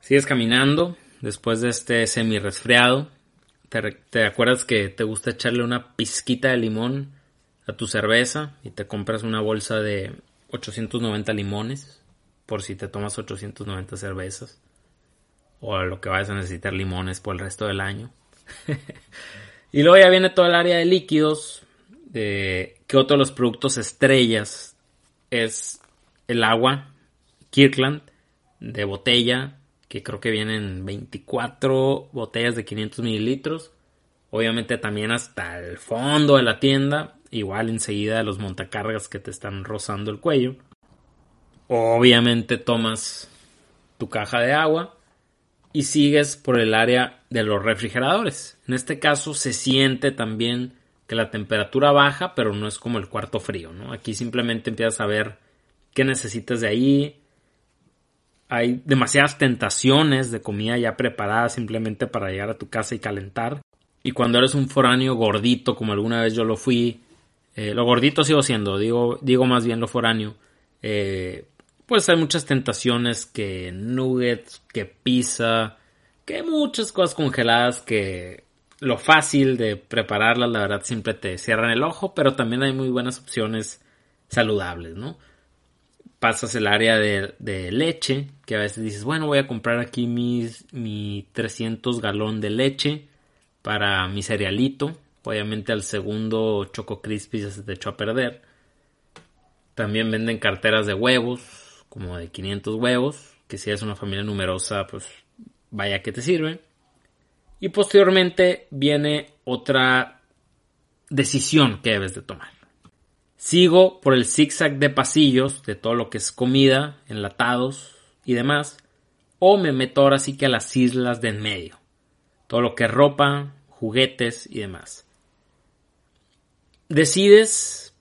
Sigues caminando después de este semi resfriado. ¿Te, ¿Te, acuerdas que te gusta echarle una pizquita de limón a tu cerveza y te compras una bolsa de 890 limones por si te tomas 890 cervezas o lo que vayas a necesitar limones por el resto del año. y luego ya viene todo el área de líquidos, que otro de los productos estrellas es el agua Kirkland de botella, que creo que vienen 24 botellas de 500 mililitros. Obviamente también hasta el fondo de la tienda igual enseguida los montacargas que te están rozando el cuello. Obviamente tomas tu caja de agua y sigues por el área de los refrigeradores. En este caso se siente también que la temperatura baja, pero no es como el cuarto frío, ¿no? Aquí simplemente empiezas a ver qué necesitas de ahí. Hay demasiadas tentaciones de comida ya preparada simplemente para llegar a tu casa y calentar. Y cuando eres un foráneo gordito, como alguna vez yo lo fui, eh, lo gordito sigo siendo, digo, digo más bien lo foráneo. Eh, pues hay muchas tentaciones que nuggets, que pizza, que muchas cosas congeladas que lo fácil de prepararlas, la verdad, siempre te cierran el ojo, pero también hay muy buenas opciones saludables, ¿no? Pasas el área de, leche, que a veces dices, bueno, voy a comprar aquí mis, mi 300 galón de leche para mi cerealito, Obviamente al segundo Choco Crispy se te echó a perder. También venden carteras de huevos, como de 500 huevos, que si es una familia numerosa, pues vaya que te sirve. Y posteriormente viene otra decisión que debes de tomar. Sigo por el zigzag de pasillos de todo lo que es comida, enlatados y demás, o me meto ahora sí que a las islas de en medio. Todo lo que es ropa, juguetes y demás decides,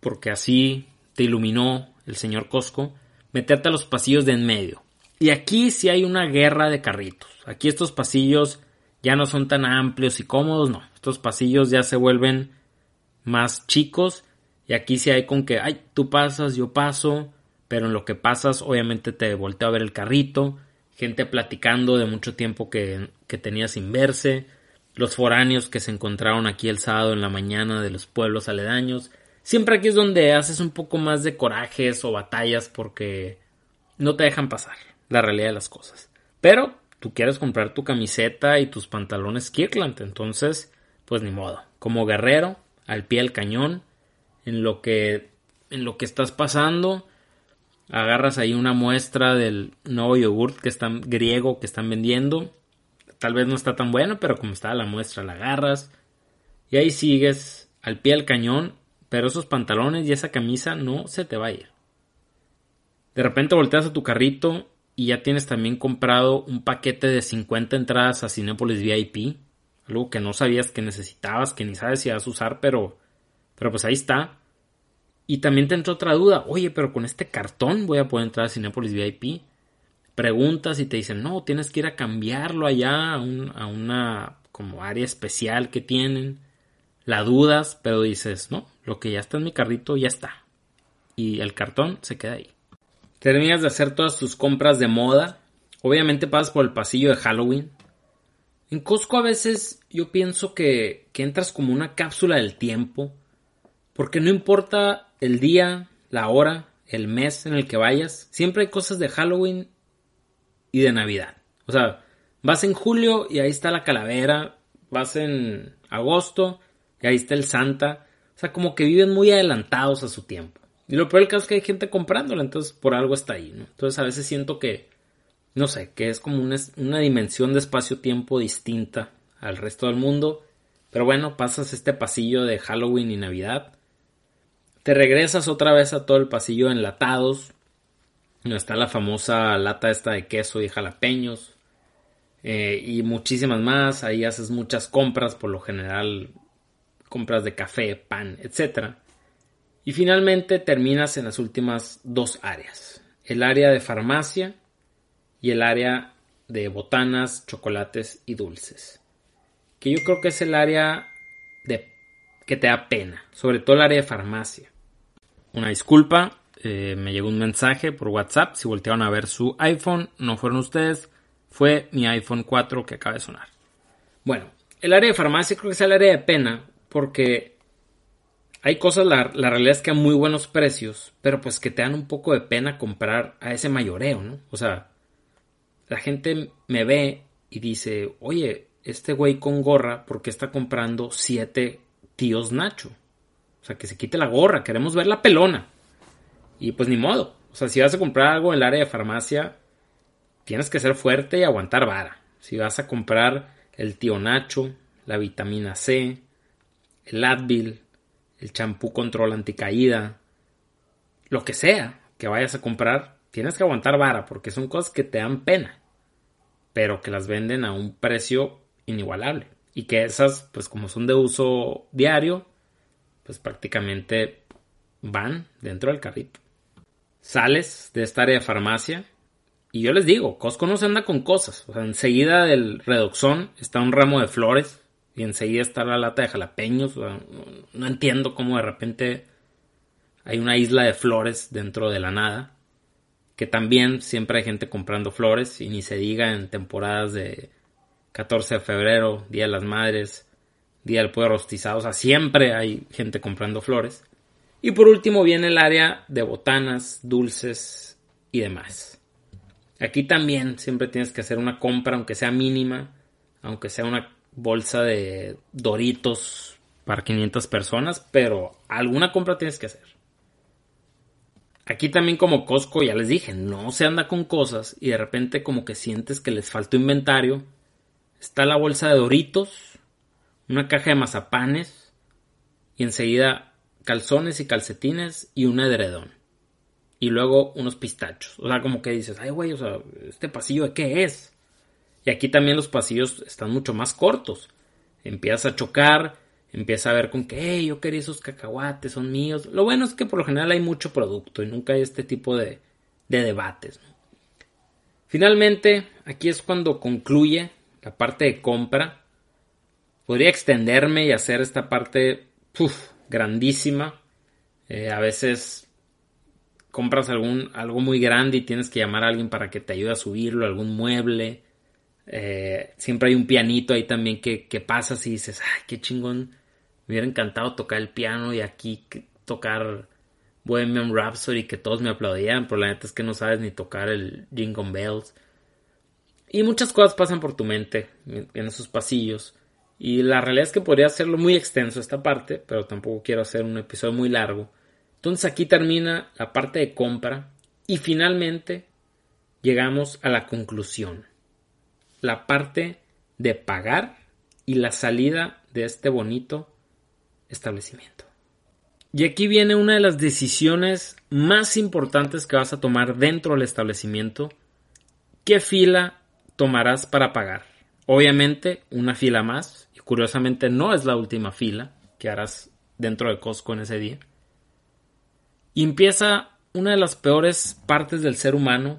porque así te iluminó el señor Cosco, meterte a los pasillos de en medio. Y aquí sí hay una guerra de carritos. Aquí estos pasillos ya no son tan amplios y cómodos, no. Estos pasillos ya se vuelven más chicos y aquí sí hay con que, ay, tú pasas, yo paso, pero en lo que pasas obviamente te volteo a ver el carrito, gente platicando de mucho tiempo que, que tenía sin verse, los foráneos que se encontraron aquí el sábado en la mañana de los pueblos aledaños. Siempre aquí es donde haces un poco más de corajes o batallas porque no te dejan pasar la realidad de las cosas. Pero tú quieres comprar tu camiseta y tus pantalones Kirkland, entonces, pues ni modo. Como guerrero, al pie del cañón, en lo que en lo que estás pasando, agarras ahí una muestra del nuevo yogurt que están griego que están vendiendo. Tal vez no está tan bueno, pero como está la muestra la agarras. Y ahí sigues al pie del cañón, pero esos pantalones y esa camisa no se te va a ir. De repente volteas a tu carrito y ya tienes también comprado un paquete de 50 entradas a Cinepolis VIP, algo que no sabías que necesitabas, que ni sabes si vas a usar, pero pero pues ahí está. Y también te entró otra duda, oye, pero con este cartón voy a poder entrar a Cinepolis VIP preguntas y te dicen, no, tienes que ir a cambiarlo allá a, una como área especial que tienen. La dudas, pero dices, no, lo que ya está en mi carrito ya está. Y el cartón se queda ahí. terminas de hacer todas tus compras de moda, obviamente pasas por el pasillo de Halloween. En Costco a veces yo pienso que, que entras como una cápsula del tiempo, porque no importa el día, la hora, el mes en el que vayas, siempre hay cosas de Halloween y de Navidad. O sea, vas en julio y ahí está la calavera, vas en agosto y ahí está el Santa. O sea, como que viven muy adelantados a su tiempo. Y lo peor del caso es que hay gente comprándola, entonces por algo está ahí, ¿no? Entonces a veces siento que, no sé, que es como una, una dimensión de espacio-tiempo distinta al resto del mundo. Pero bueno, pasas este pasillo de Halloween y Navidad. Te regresas otra vez a todo el pasillo enlatados. Donde está la famosa lata esta de queso y jalapeños. Eh, y muchísimas más. Ahí haces muchas compras, por lo general compras de café, pan, etc. Y finalmente terminas en las últimas dos áreas. El área de farmacia y el área de botanas, chocolates y dulces. Que yo creo que es el área de que te da pena, sobre todo el área de farmacia. Una disculpa, eh, me llegó un mensaje por WhatsApp, si voltearon a ver su iPhone, no fueron ustedes, fue mi iPhone 4 que acaba de sonar. Bueno, el área de farmacia creo que es el área de pena porque hay cosas, la, la, realidad es que a muy buenos precios, pero pues que te dan un poco de pena comprar a ese mayoreo, ¿no? O sea, la gente me ve y dice, oye, este güey con gorra, ¿por qué está comprando siete tíos Nacho? Sea, que se quite la gorra, queremos ver la pelona. Y pues ni modo. O sea, si vas a comprar algo en el área de farmacia, tienes que ser fuerte y aguantar vara. Si vas a comprar el tío Nacho, la vitamina C, el Advil, el champú control anticaída, lo que sea que vayas a comprar, tienes que aguantar vara porque son cosas que te dan pena, pero que las venden a un precio inigualable. Y que esas, pues como son de uso diario, pues prácticamente van dentro del carrito. Sales de esta área de farmacia y yo les digo, Costco no se anda con cosas. O sea, enseguida del redoxón está un ramo de flores y enseguida está la lata de jalapeños. no, no, entiendo cómo de repente hay una isla de flores dentro de la nada. Que también siempre hay gente comprando flores y ni se diga en temporadas de 14 de febrero, Día de las Madres, Día del Pueblo Rostizado. O sea, siempre hay gente comprando flores. Y por último viene el área de botanas, dulces y demás. Aquí también siempre tienes que hacer una compra, aunque sea mínima, aunque sea una bolsa de Doritos para 500 personas, pero alguna compra tienes que hacer. Aquí también como Costco, ya les dije, no se anda con cosas y de repente como que sientes que les falta inventario. Está la bolsa de Doritos, una caja de mazapanes y enseguida calzones y calcetines y un edredón. Y luego unos pistachos. O sea, como que dices, ay güey, o sea, ¿este pasillo de qué es? Y aquí también los pasillos están mucho más cortos. Empiezas a chocar, empieza a ver con que, hey, yo quería esos cacahuates, son míos. Lo bueno es que por lo general hay mucho producto y nunca hay este tipo de, de debates. Finalmente, aquí es cuando concluye la parte de compra. Podría extenderme y hacer esta parte grandísima. Eh, a veces compras algún, algo muy grande y tienes que llamar a alguien para que te ayude a subirlo, algún mueble. Eh, siempre hay un pianito ahí también que, pasas y dices, ay, qué chingón. Me hubiera encantado tocar el piano y aquí tocar Bohemian Rhapsody que todos me aplaudían, pero la neta es que no sabes ni tocar el Jingle Bells. Y muchas cosas pasan por tu mente en esos pasillos. Y la realidad es que podría hacerlo muy extenso esta parte, pero tampoco quiero hacer un episodio muy largo. Entonces aquí termina la parte de compra y finalmente llegamos a la conclusión la parte de pagar y la salida de este bonito establecimiento. Y aquí viene una de las decisiones más importantes que vas a tomar dentro del establecimiento. ¿Qué fila tomarás para pagar? Obviamente una fila más, curiosamente no es la última fila que harás dentro de Costco en ese día. Y empieza una de las peores partes del ser humano,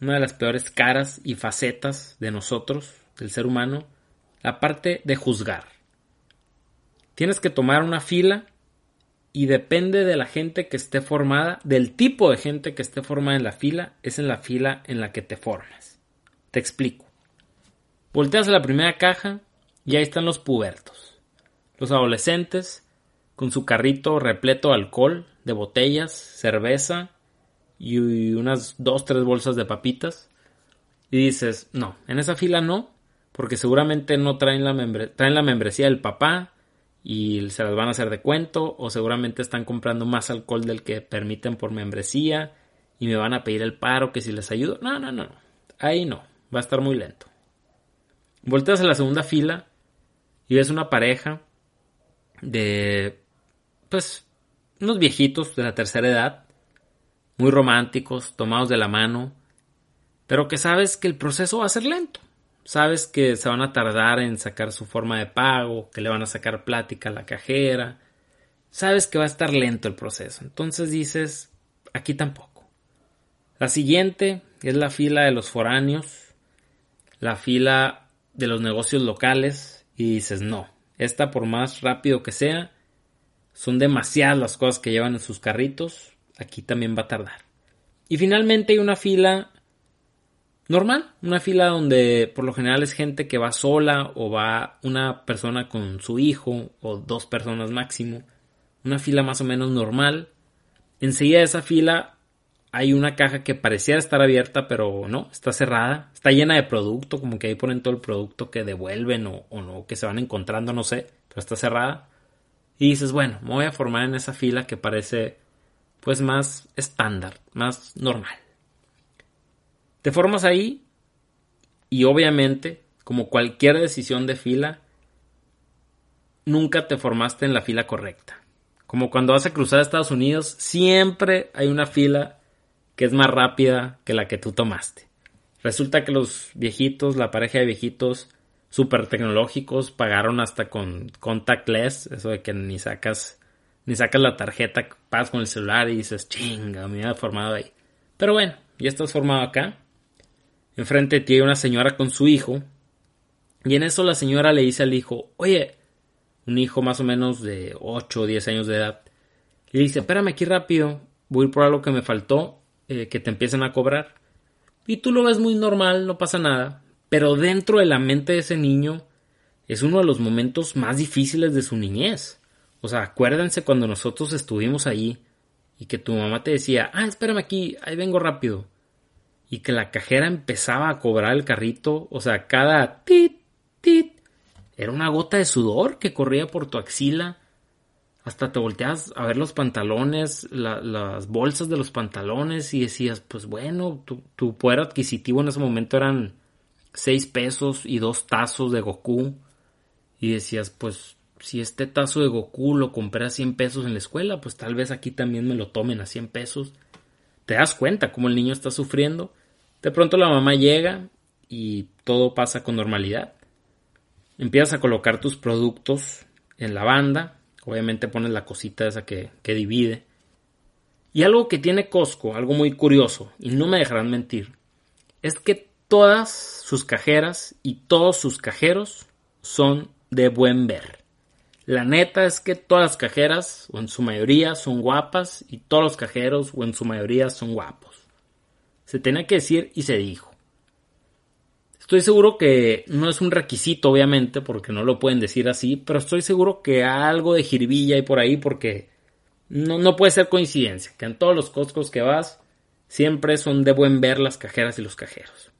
una de las peores caras y facetas de nosotros, del ser humano, la parte de juzgar. Tienes que tomar una fila y depende de la gente que esté formada, del tipo de gente que esté formada en la fila, es en la fila en la que te formas. Te explico. Volteas a la primera caja y ahí están los pubertos. Los adolescentes con su carrito repleto de alcohol, de botellas, cerveza y unas dos, tres bolsas de papitas. Y dices, no, en esa fila no, porque seguramente no traen la, traen la membresía del papá y se las van a hacer de cuento, o seguramente están comprando más alcohol del que permiten por membresía y me van a pedir el paro que si les ayudo. No, no, no, ahí no, va a estar muy lento. Volteas a la segunda fila y ves una pareja de, pues, unos viejitos de la tercera edad, muy románticos, tomados de la mano, pero que sabes que el proceso va a ser lento. Sabes que se van a tardar en sacar su forma de pago, que le van a sacar plática a la cajera. Sabes que va a estar lento el proceso. Entonces dices, aquí tampoco. La siguiente es la fila de los foráneos, la fila de los negocios locales y dices, no, esta por más rápido que sea, son demasiadas las cosas que llevan en sus carritos, aquí también va a tardar. Y finalmente hay una fila normal, una fila donde por lo general es gente que va sola o va una persona con su hijo o dos personas máximo, una fila más o menos normal. Enseguida de esa fila hay una caja que pareciera estar abierta, pero no, está cerrada, está llena de producto, como que ahí ponen todo el producto que devuelven o, no, que se van encontrando, no sé, pero está cerrada. Y dices, bueno, me voy a formar en esa fila que parece pues más estándar, más normal. Te formas ahí y obviamente, como cualquier decisión de fila, nunca te formaste en la fila correcta. Como cuando vas a cruzar Estados Unidos, siempre hay una fila que es más rápida que la que tú tomaste. Resulta que los viejitos, la pareja de viejitos super tecnológicos, pagaron hasta con contactless, eso de que ni sacas, ni sacas la tarjeta, pasas con el celular y dices, chinga, me había formado ahí. Pero bueno, ya estás formado acá. Enfrente de ti hay una señora con su hijo. Y en eso la señora le dice al hijo, oye, un hijo más o menos de 8 o 10 años de edad. Le dice, espérame aquí rápido, voy a ir por algo que me faltó eh, que te empiecen a cobrar. Y tú lo ves muy normal, no pasa nada. Pero dentro de la mente de ese niño es uno de los momentos más difíciles de su niñez. O sea, acuérdense cuando nosotros estuvimos ahí y que tu mamá te decía, ah, espérame aquí, ahí vengo rápido. Y que la cajera empezaba a cobrar el carrito, o sea, cada tit, tit, era una gota de sudor que corría por tu axila hasta te volteas a ver los pantalones, las bolsas de los pantalones y decías, pues bueno, tu, poder adquisitivo en ese momento eran 6 pesos y dos tazos de Goku. Y decías, pues si este tazo de Goku lo compré a 100 pesos en la escuela, pues tal vez aquí también me lo tomen a 100 pesos. Te das cuenta cómo el niño está sufriendo. De pronto la mamá llega y todo pasa con normalidad. Empiezas a colocar tus productos en la banda, Obviamente pones la cosita esa que, que divide. Y algo que tiene Costco, algo muy curioso, y no me dejarán mentir, es que todas sus cajeras y todos sus cajeros son de buen ver. La neta es que todas las cajeras, o en su mayoría, son guapas y todos los cajeros, o en su mayoría, son guapos. Se tenía que decir y se dijo. Estoy seguro que no es un requisito, obviamente, porque no lo pueden decir así, pero estoy seguro que algo de jiribilla hay por ahí porque no, no puede ser coincidencia, que en todos los Costcos que vas siempre son de buen ver las cajeras y los cajeros.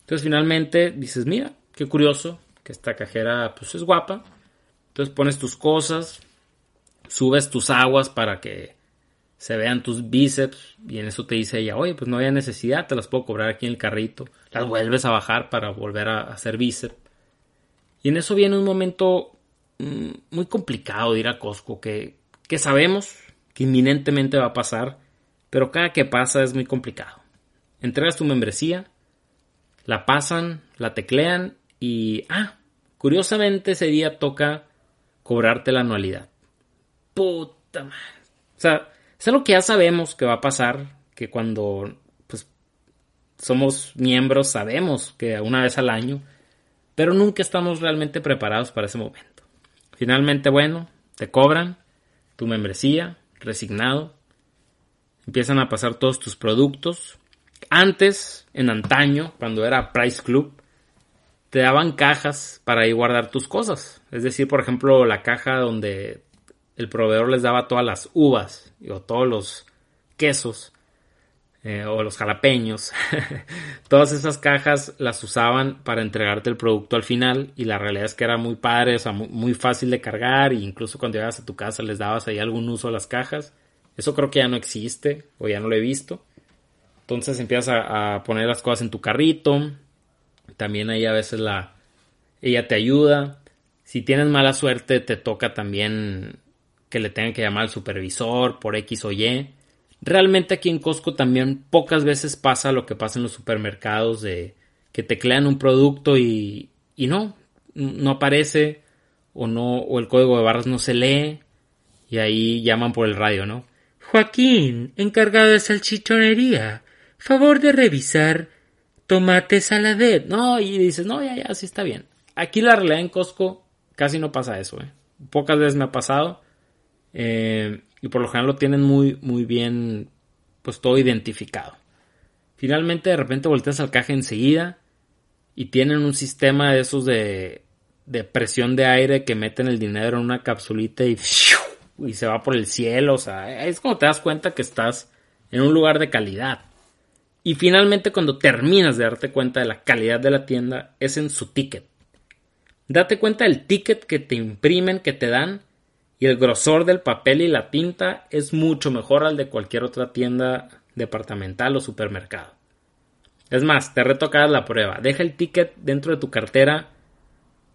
Entonces finalmente dices, mira, qué curioso, que esta cajera pues es guapa. Entonces pones tus cosas, subes tus aguas para que se vean tus bíceps y en eso te dice ella, oye, pues no había necesidad, te las puedo cobrar aquí en el carrito, las vuelves a bajar para volver a hacer bíceps. Y en eso viene un momento mm, muy complicado de ir a Costco, que, que sabemos que inminentemente va a pasar, pero cada que pasa es muy complicado. Entregas tu membresía, la pasan, la teclean y, ah, curiosamente ese día toca cobrarte la anualidad. Puta madre. O sea, es algo que ya sabemos que va a pasar, que cuando somos miembros sabemos que una vez al año, pero nunca estamos realmente preparados para ese momento. Finalmente, bueno, te cobran, tu membresía, resignado. Empiezan a pasar todos tus productos. Antes, en antaño, cuando era Price Club, te daban cajas para ahí guardar tus cosas. Es decir, por ejemplo, la caja donde el proveedor les daba todas las uvas o todos los quesos eh, o los jalapeños. Todas esas cajas las usaban para entregarte el producto al final y la realidad es que era muy padre, o sea, muy, fácil de cargar e incluso cuando llegabas a tu casa les dabas ahí algún uso a las cajas. Eso creo que ya no existe o ya no lo he visto. Entonces empiezas a, a poner las cosas en tu carrito. También ahí a veces la ella te ayuda. Si tienes mala suerte te toca también que le tengan que llamar al supervisor por X o Y Realmente aquí en Costco también pocas veces pasa lo que pasa en los supermercados de que teclean un producto y, y no, no aparece o no o el código de barras no se lee y ahí llaman por el radio, ¿no? Joaquín, encargado de salchichonería, favor de revisar tomate saladet. No, y dices, no, ya, ya, sí está bien. Aquí la realidad en Costco casi no pasa eso, ¿eh? Pocas veces me ha pasado. Eh, y por lo general lo tienen muy, muy bien, pues todo identificado. Finalmente de repente volteas al caja enseguida y tienen un sistema de esos de, de presión de aire que meten el dinero en una capsulita y, y se va por el cielo. O sea, es como te das cuenta que estás en un lugar de calidad. Y finalmente cuando terminas de darte cuenta de la calidad de la tienda es en su ticket. Date cuenta del ticket que te imprimen, que te dan y el grosor del papel y la tinta es mucho mejor al de cualquier otra tienda departamental o supermercado. Es más, te reto la prueba. Deja el ticket dentro de tu cartera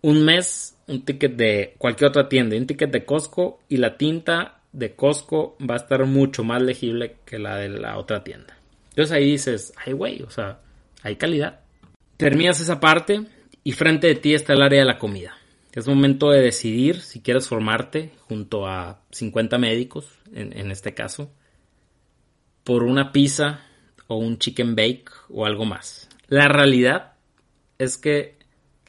un mes, un ticket de cualquier otra tienda, un ticket de Costco y la tinta de Costco va a estar mucho más legible que la de la otra tienda. Entonces ahí dices, ay güey, o sea, hay calidad. Terminas esa parte y frente de ti está el área de la comida. Es momento de decidir si quieres formarte junto a 50 médicos, en, este caso, por una pizza o un chicken bake o algo más. La realidad es que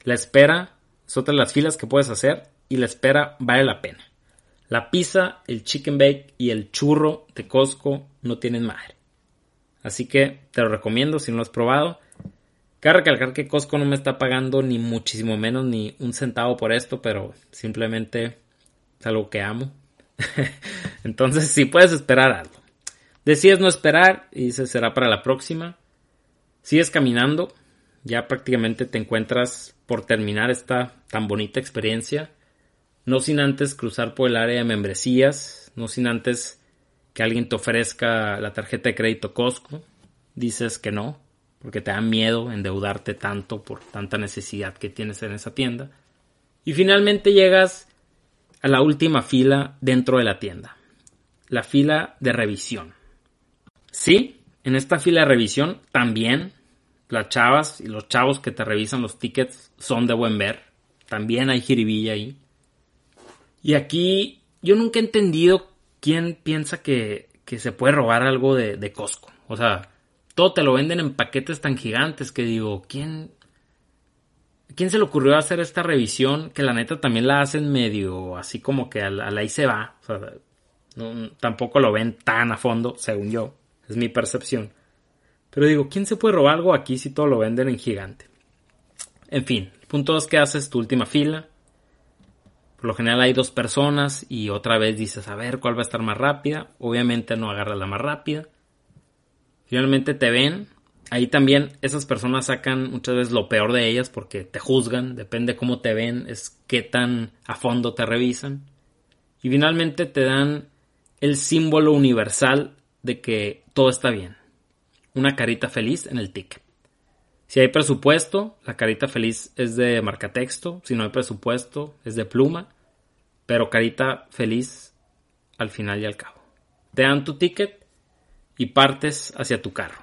la espera es otra de las filas que puedes hacer y la espera vale la pena. La pizza, el chicken bake y el churro de Costco no tienen madre. Así que te lo recomiendo si no lo has probado. Cabe recalcar que Costco no me está pagando ni muchísimo menos ni un centavo por esto, pero simplemente es algo que amo. Entonces, si puedes esperar algo. Decides no esperar y dices será para la próxima. Sigues caminando, ya prácticamente te encuentras por terminar esta tan bonita experiencia. No sin antes cruzar por el área de membresías, no sin antes que alguien te ofrezca la tarjeta de crédito Costco. Dices que no, porque te da miedo endeudarte tanto por tanta necesidad que tienes en esa tienda. Y finalmente llegas a la última fila dentro de la tienda, la fila de revisión. Sí, en esta fila de revisión también las chavas y los chavos que te revisan los tickets son de buen ver. También hay jiribilla ahí. Y aquí yo nunca he entendido quién piensa que, que se puede robar algo de, de Costco. O sea, todo te lo venden en paquetes tan gigantes que digo, ¿quién, ¿quién se le ocurrió hacer esta revisión? Que la neta también la hacen medio así como que a la, ahí se va. O sea, tampoco lo ven tan a fondo, según yo. Es mi percepción. Pero digo, ¿quién se puede robar algo aquí si todo lo venden en gigante? En fin, el punto es que haces tu última fila. Por lo general hay dos personas y otra vez dices, a ver cuál va a estar más rápida. Obviamente no agarras la más rápida finalmente te ven. Ahí también esas personas sacan muchas veces lo peor de ellas porque te juzgan, depende cómo te ven, es qué tan a fondo te revisan. Y finalmente te dan el símbolo universal de que todo está bien. Una carita feliz en el ticket. Si hay presupuesto, la carita feliz es de marcatexto. Si no hay presupuesto, es de pluma. Pero carita feliz al final y al cabo. Te dan tu ticket y partes hacia tu carro.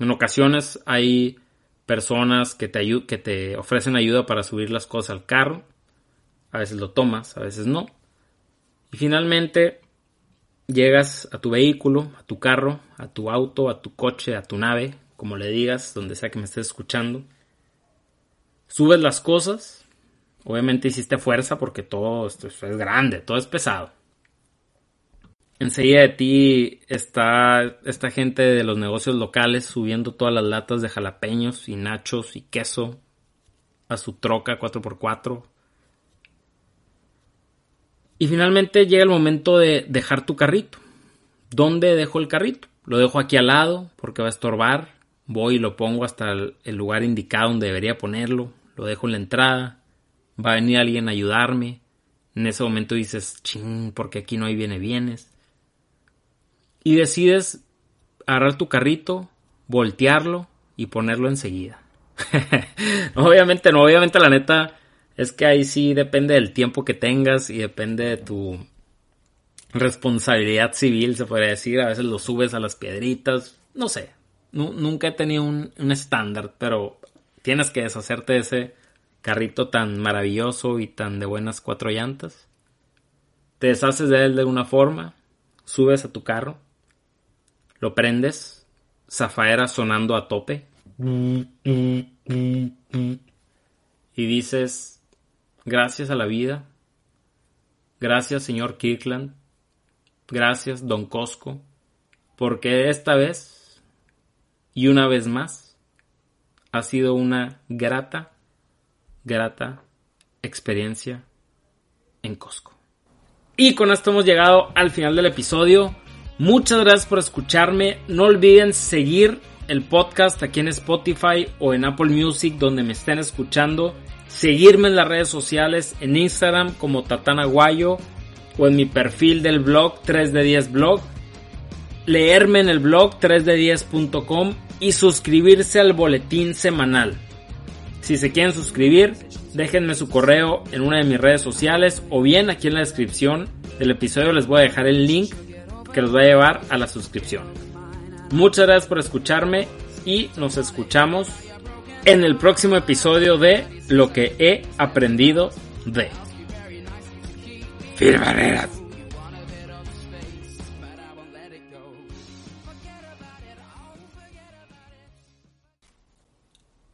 En ocasiones hay personas que te, que te ofrecen ayuda para subir las cosas al carro. A veces lo tomas, a veces no. Y finalmente llegas a tu vehículo, a tu carro, a tu auto, a tu coche, a tu nave, como le digas, donde sea que me estés escuchando. Subes las cosas. Obviamente hiciste fuerza porque todo esto es grande, todo es pesado. Enseguida de ti está esta gente de los negocios locales subiendo todas las latas de jalapeños y nachos y queso a su troca 4x4. Y finalmente llega el momento de dejar tu carrito. ¿Dónde dejo el carrito? Lo dejo aquí al lado porque va a estorbar. Voy y lo pongo hasta el lugar indicado donde debería ponerlo. Lo dejo en la entrada. Va a venir alguien a ayudarme. En ese momento dices, ching, porque aquí no hay viene bienes y decides agarrar tu carrito, voltearlo y ponerlo enseguida. obviamente no, obviamente la neta es que ahí sí depende del tiempo que tengas y depende de tu responsabilidad civil, se podría decir. A veces lo subes a las piedritas, no sé. nunca he tenido un, un estándar, pero tienes que deshacerte de ese carrito tan maravilloso y tan de buenas cuatro llantas. Te deshaces de él de alguna forma, subes a tu carro lo prendes, Zafaera sonando a tope. Y dices, gracias a la vida, gracias señor Kirkland, gracias don Cosco, porque esta vez y una vez más ha sido una grata, grata experiencia en Costco. Y con esto hemos llegado al final del episodio. Muchas gracias por escucharme. No olviden seguir el podcast aquí en Spotify o en Apple Music donde me estén escuchando. Seguirme en las redes sociales, en Instagram como Tatana Guayo o en mi perfil del blog 3 de 10 blog. Leerme en el blog 3de10.com y suscribirse al boletín semanal. Si se quieren suscribir, déjenme su correo en una de mis redes sociales o bien aquí en la descripción del episodio les voy a dejar el link que los va a llevar a la suscripción. Muchas gracias por escucharme y nos escuchamos en el próximo episodio de Lo que he aprendido de Phil Barreras.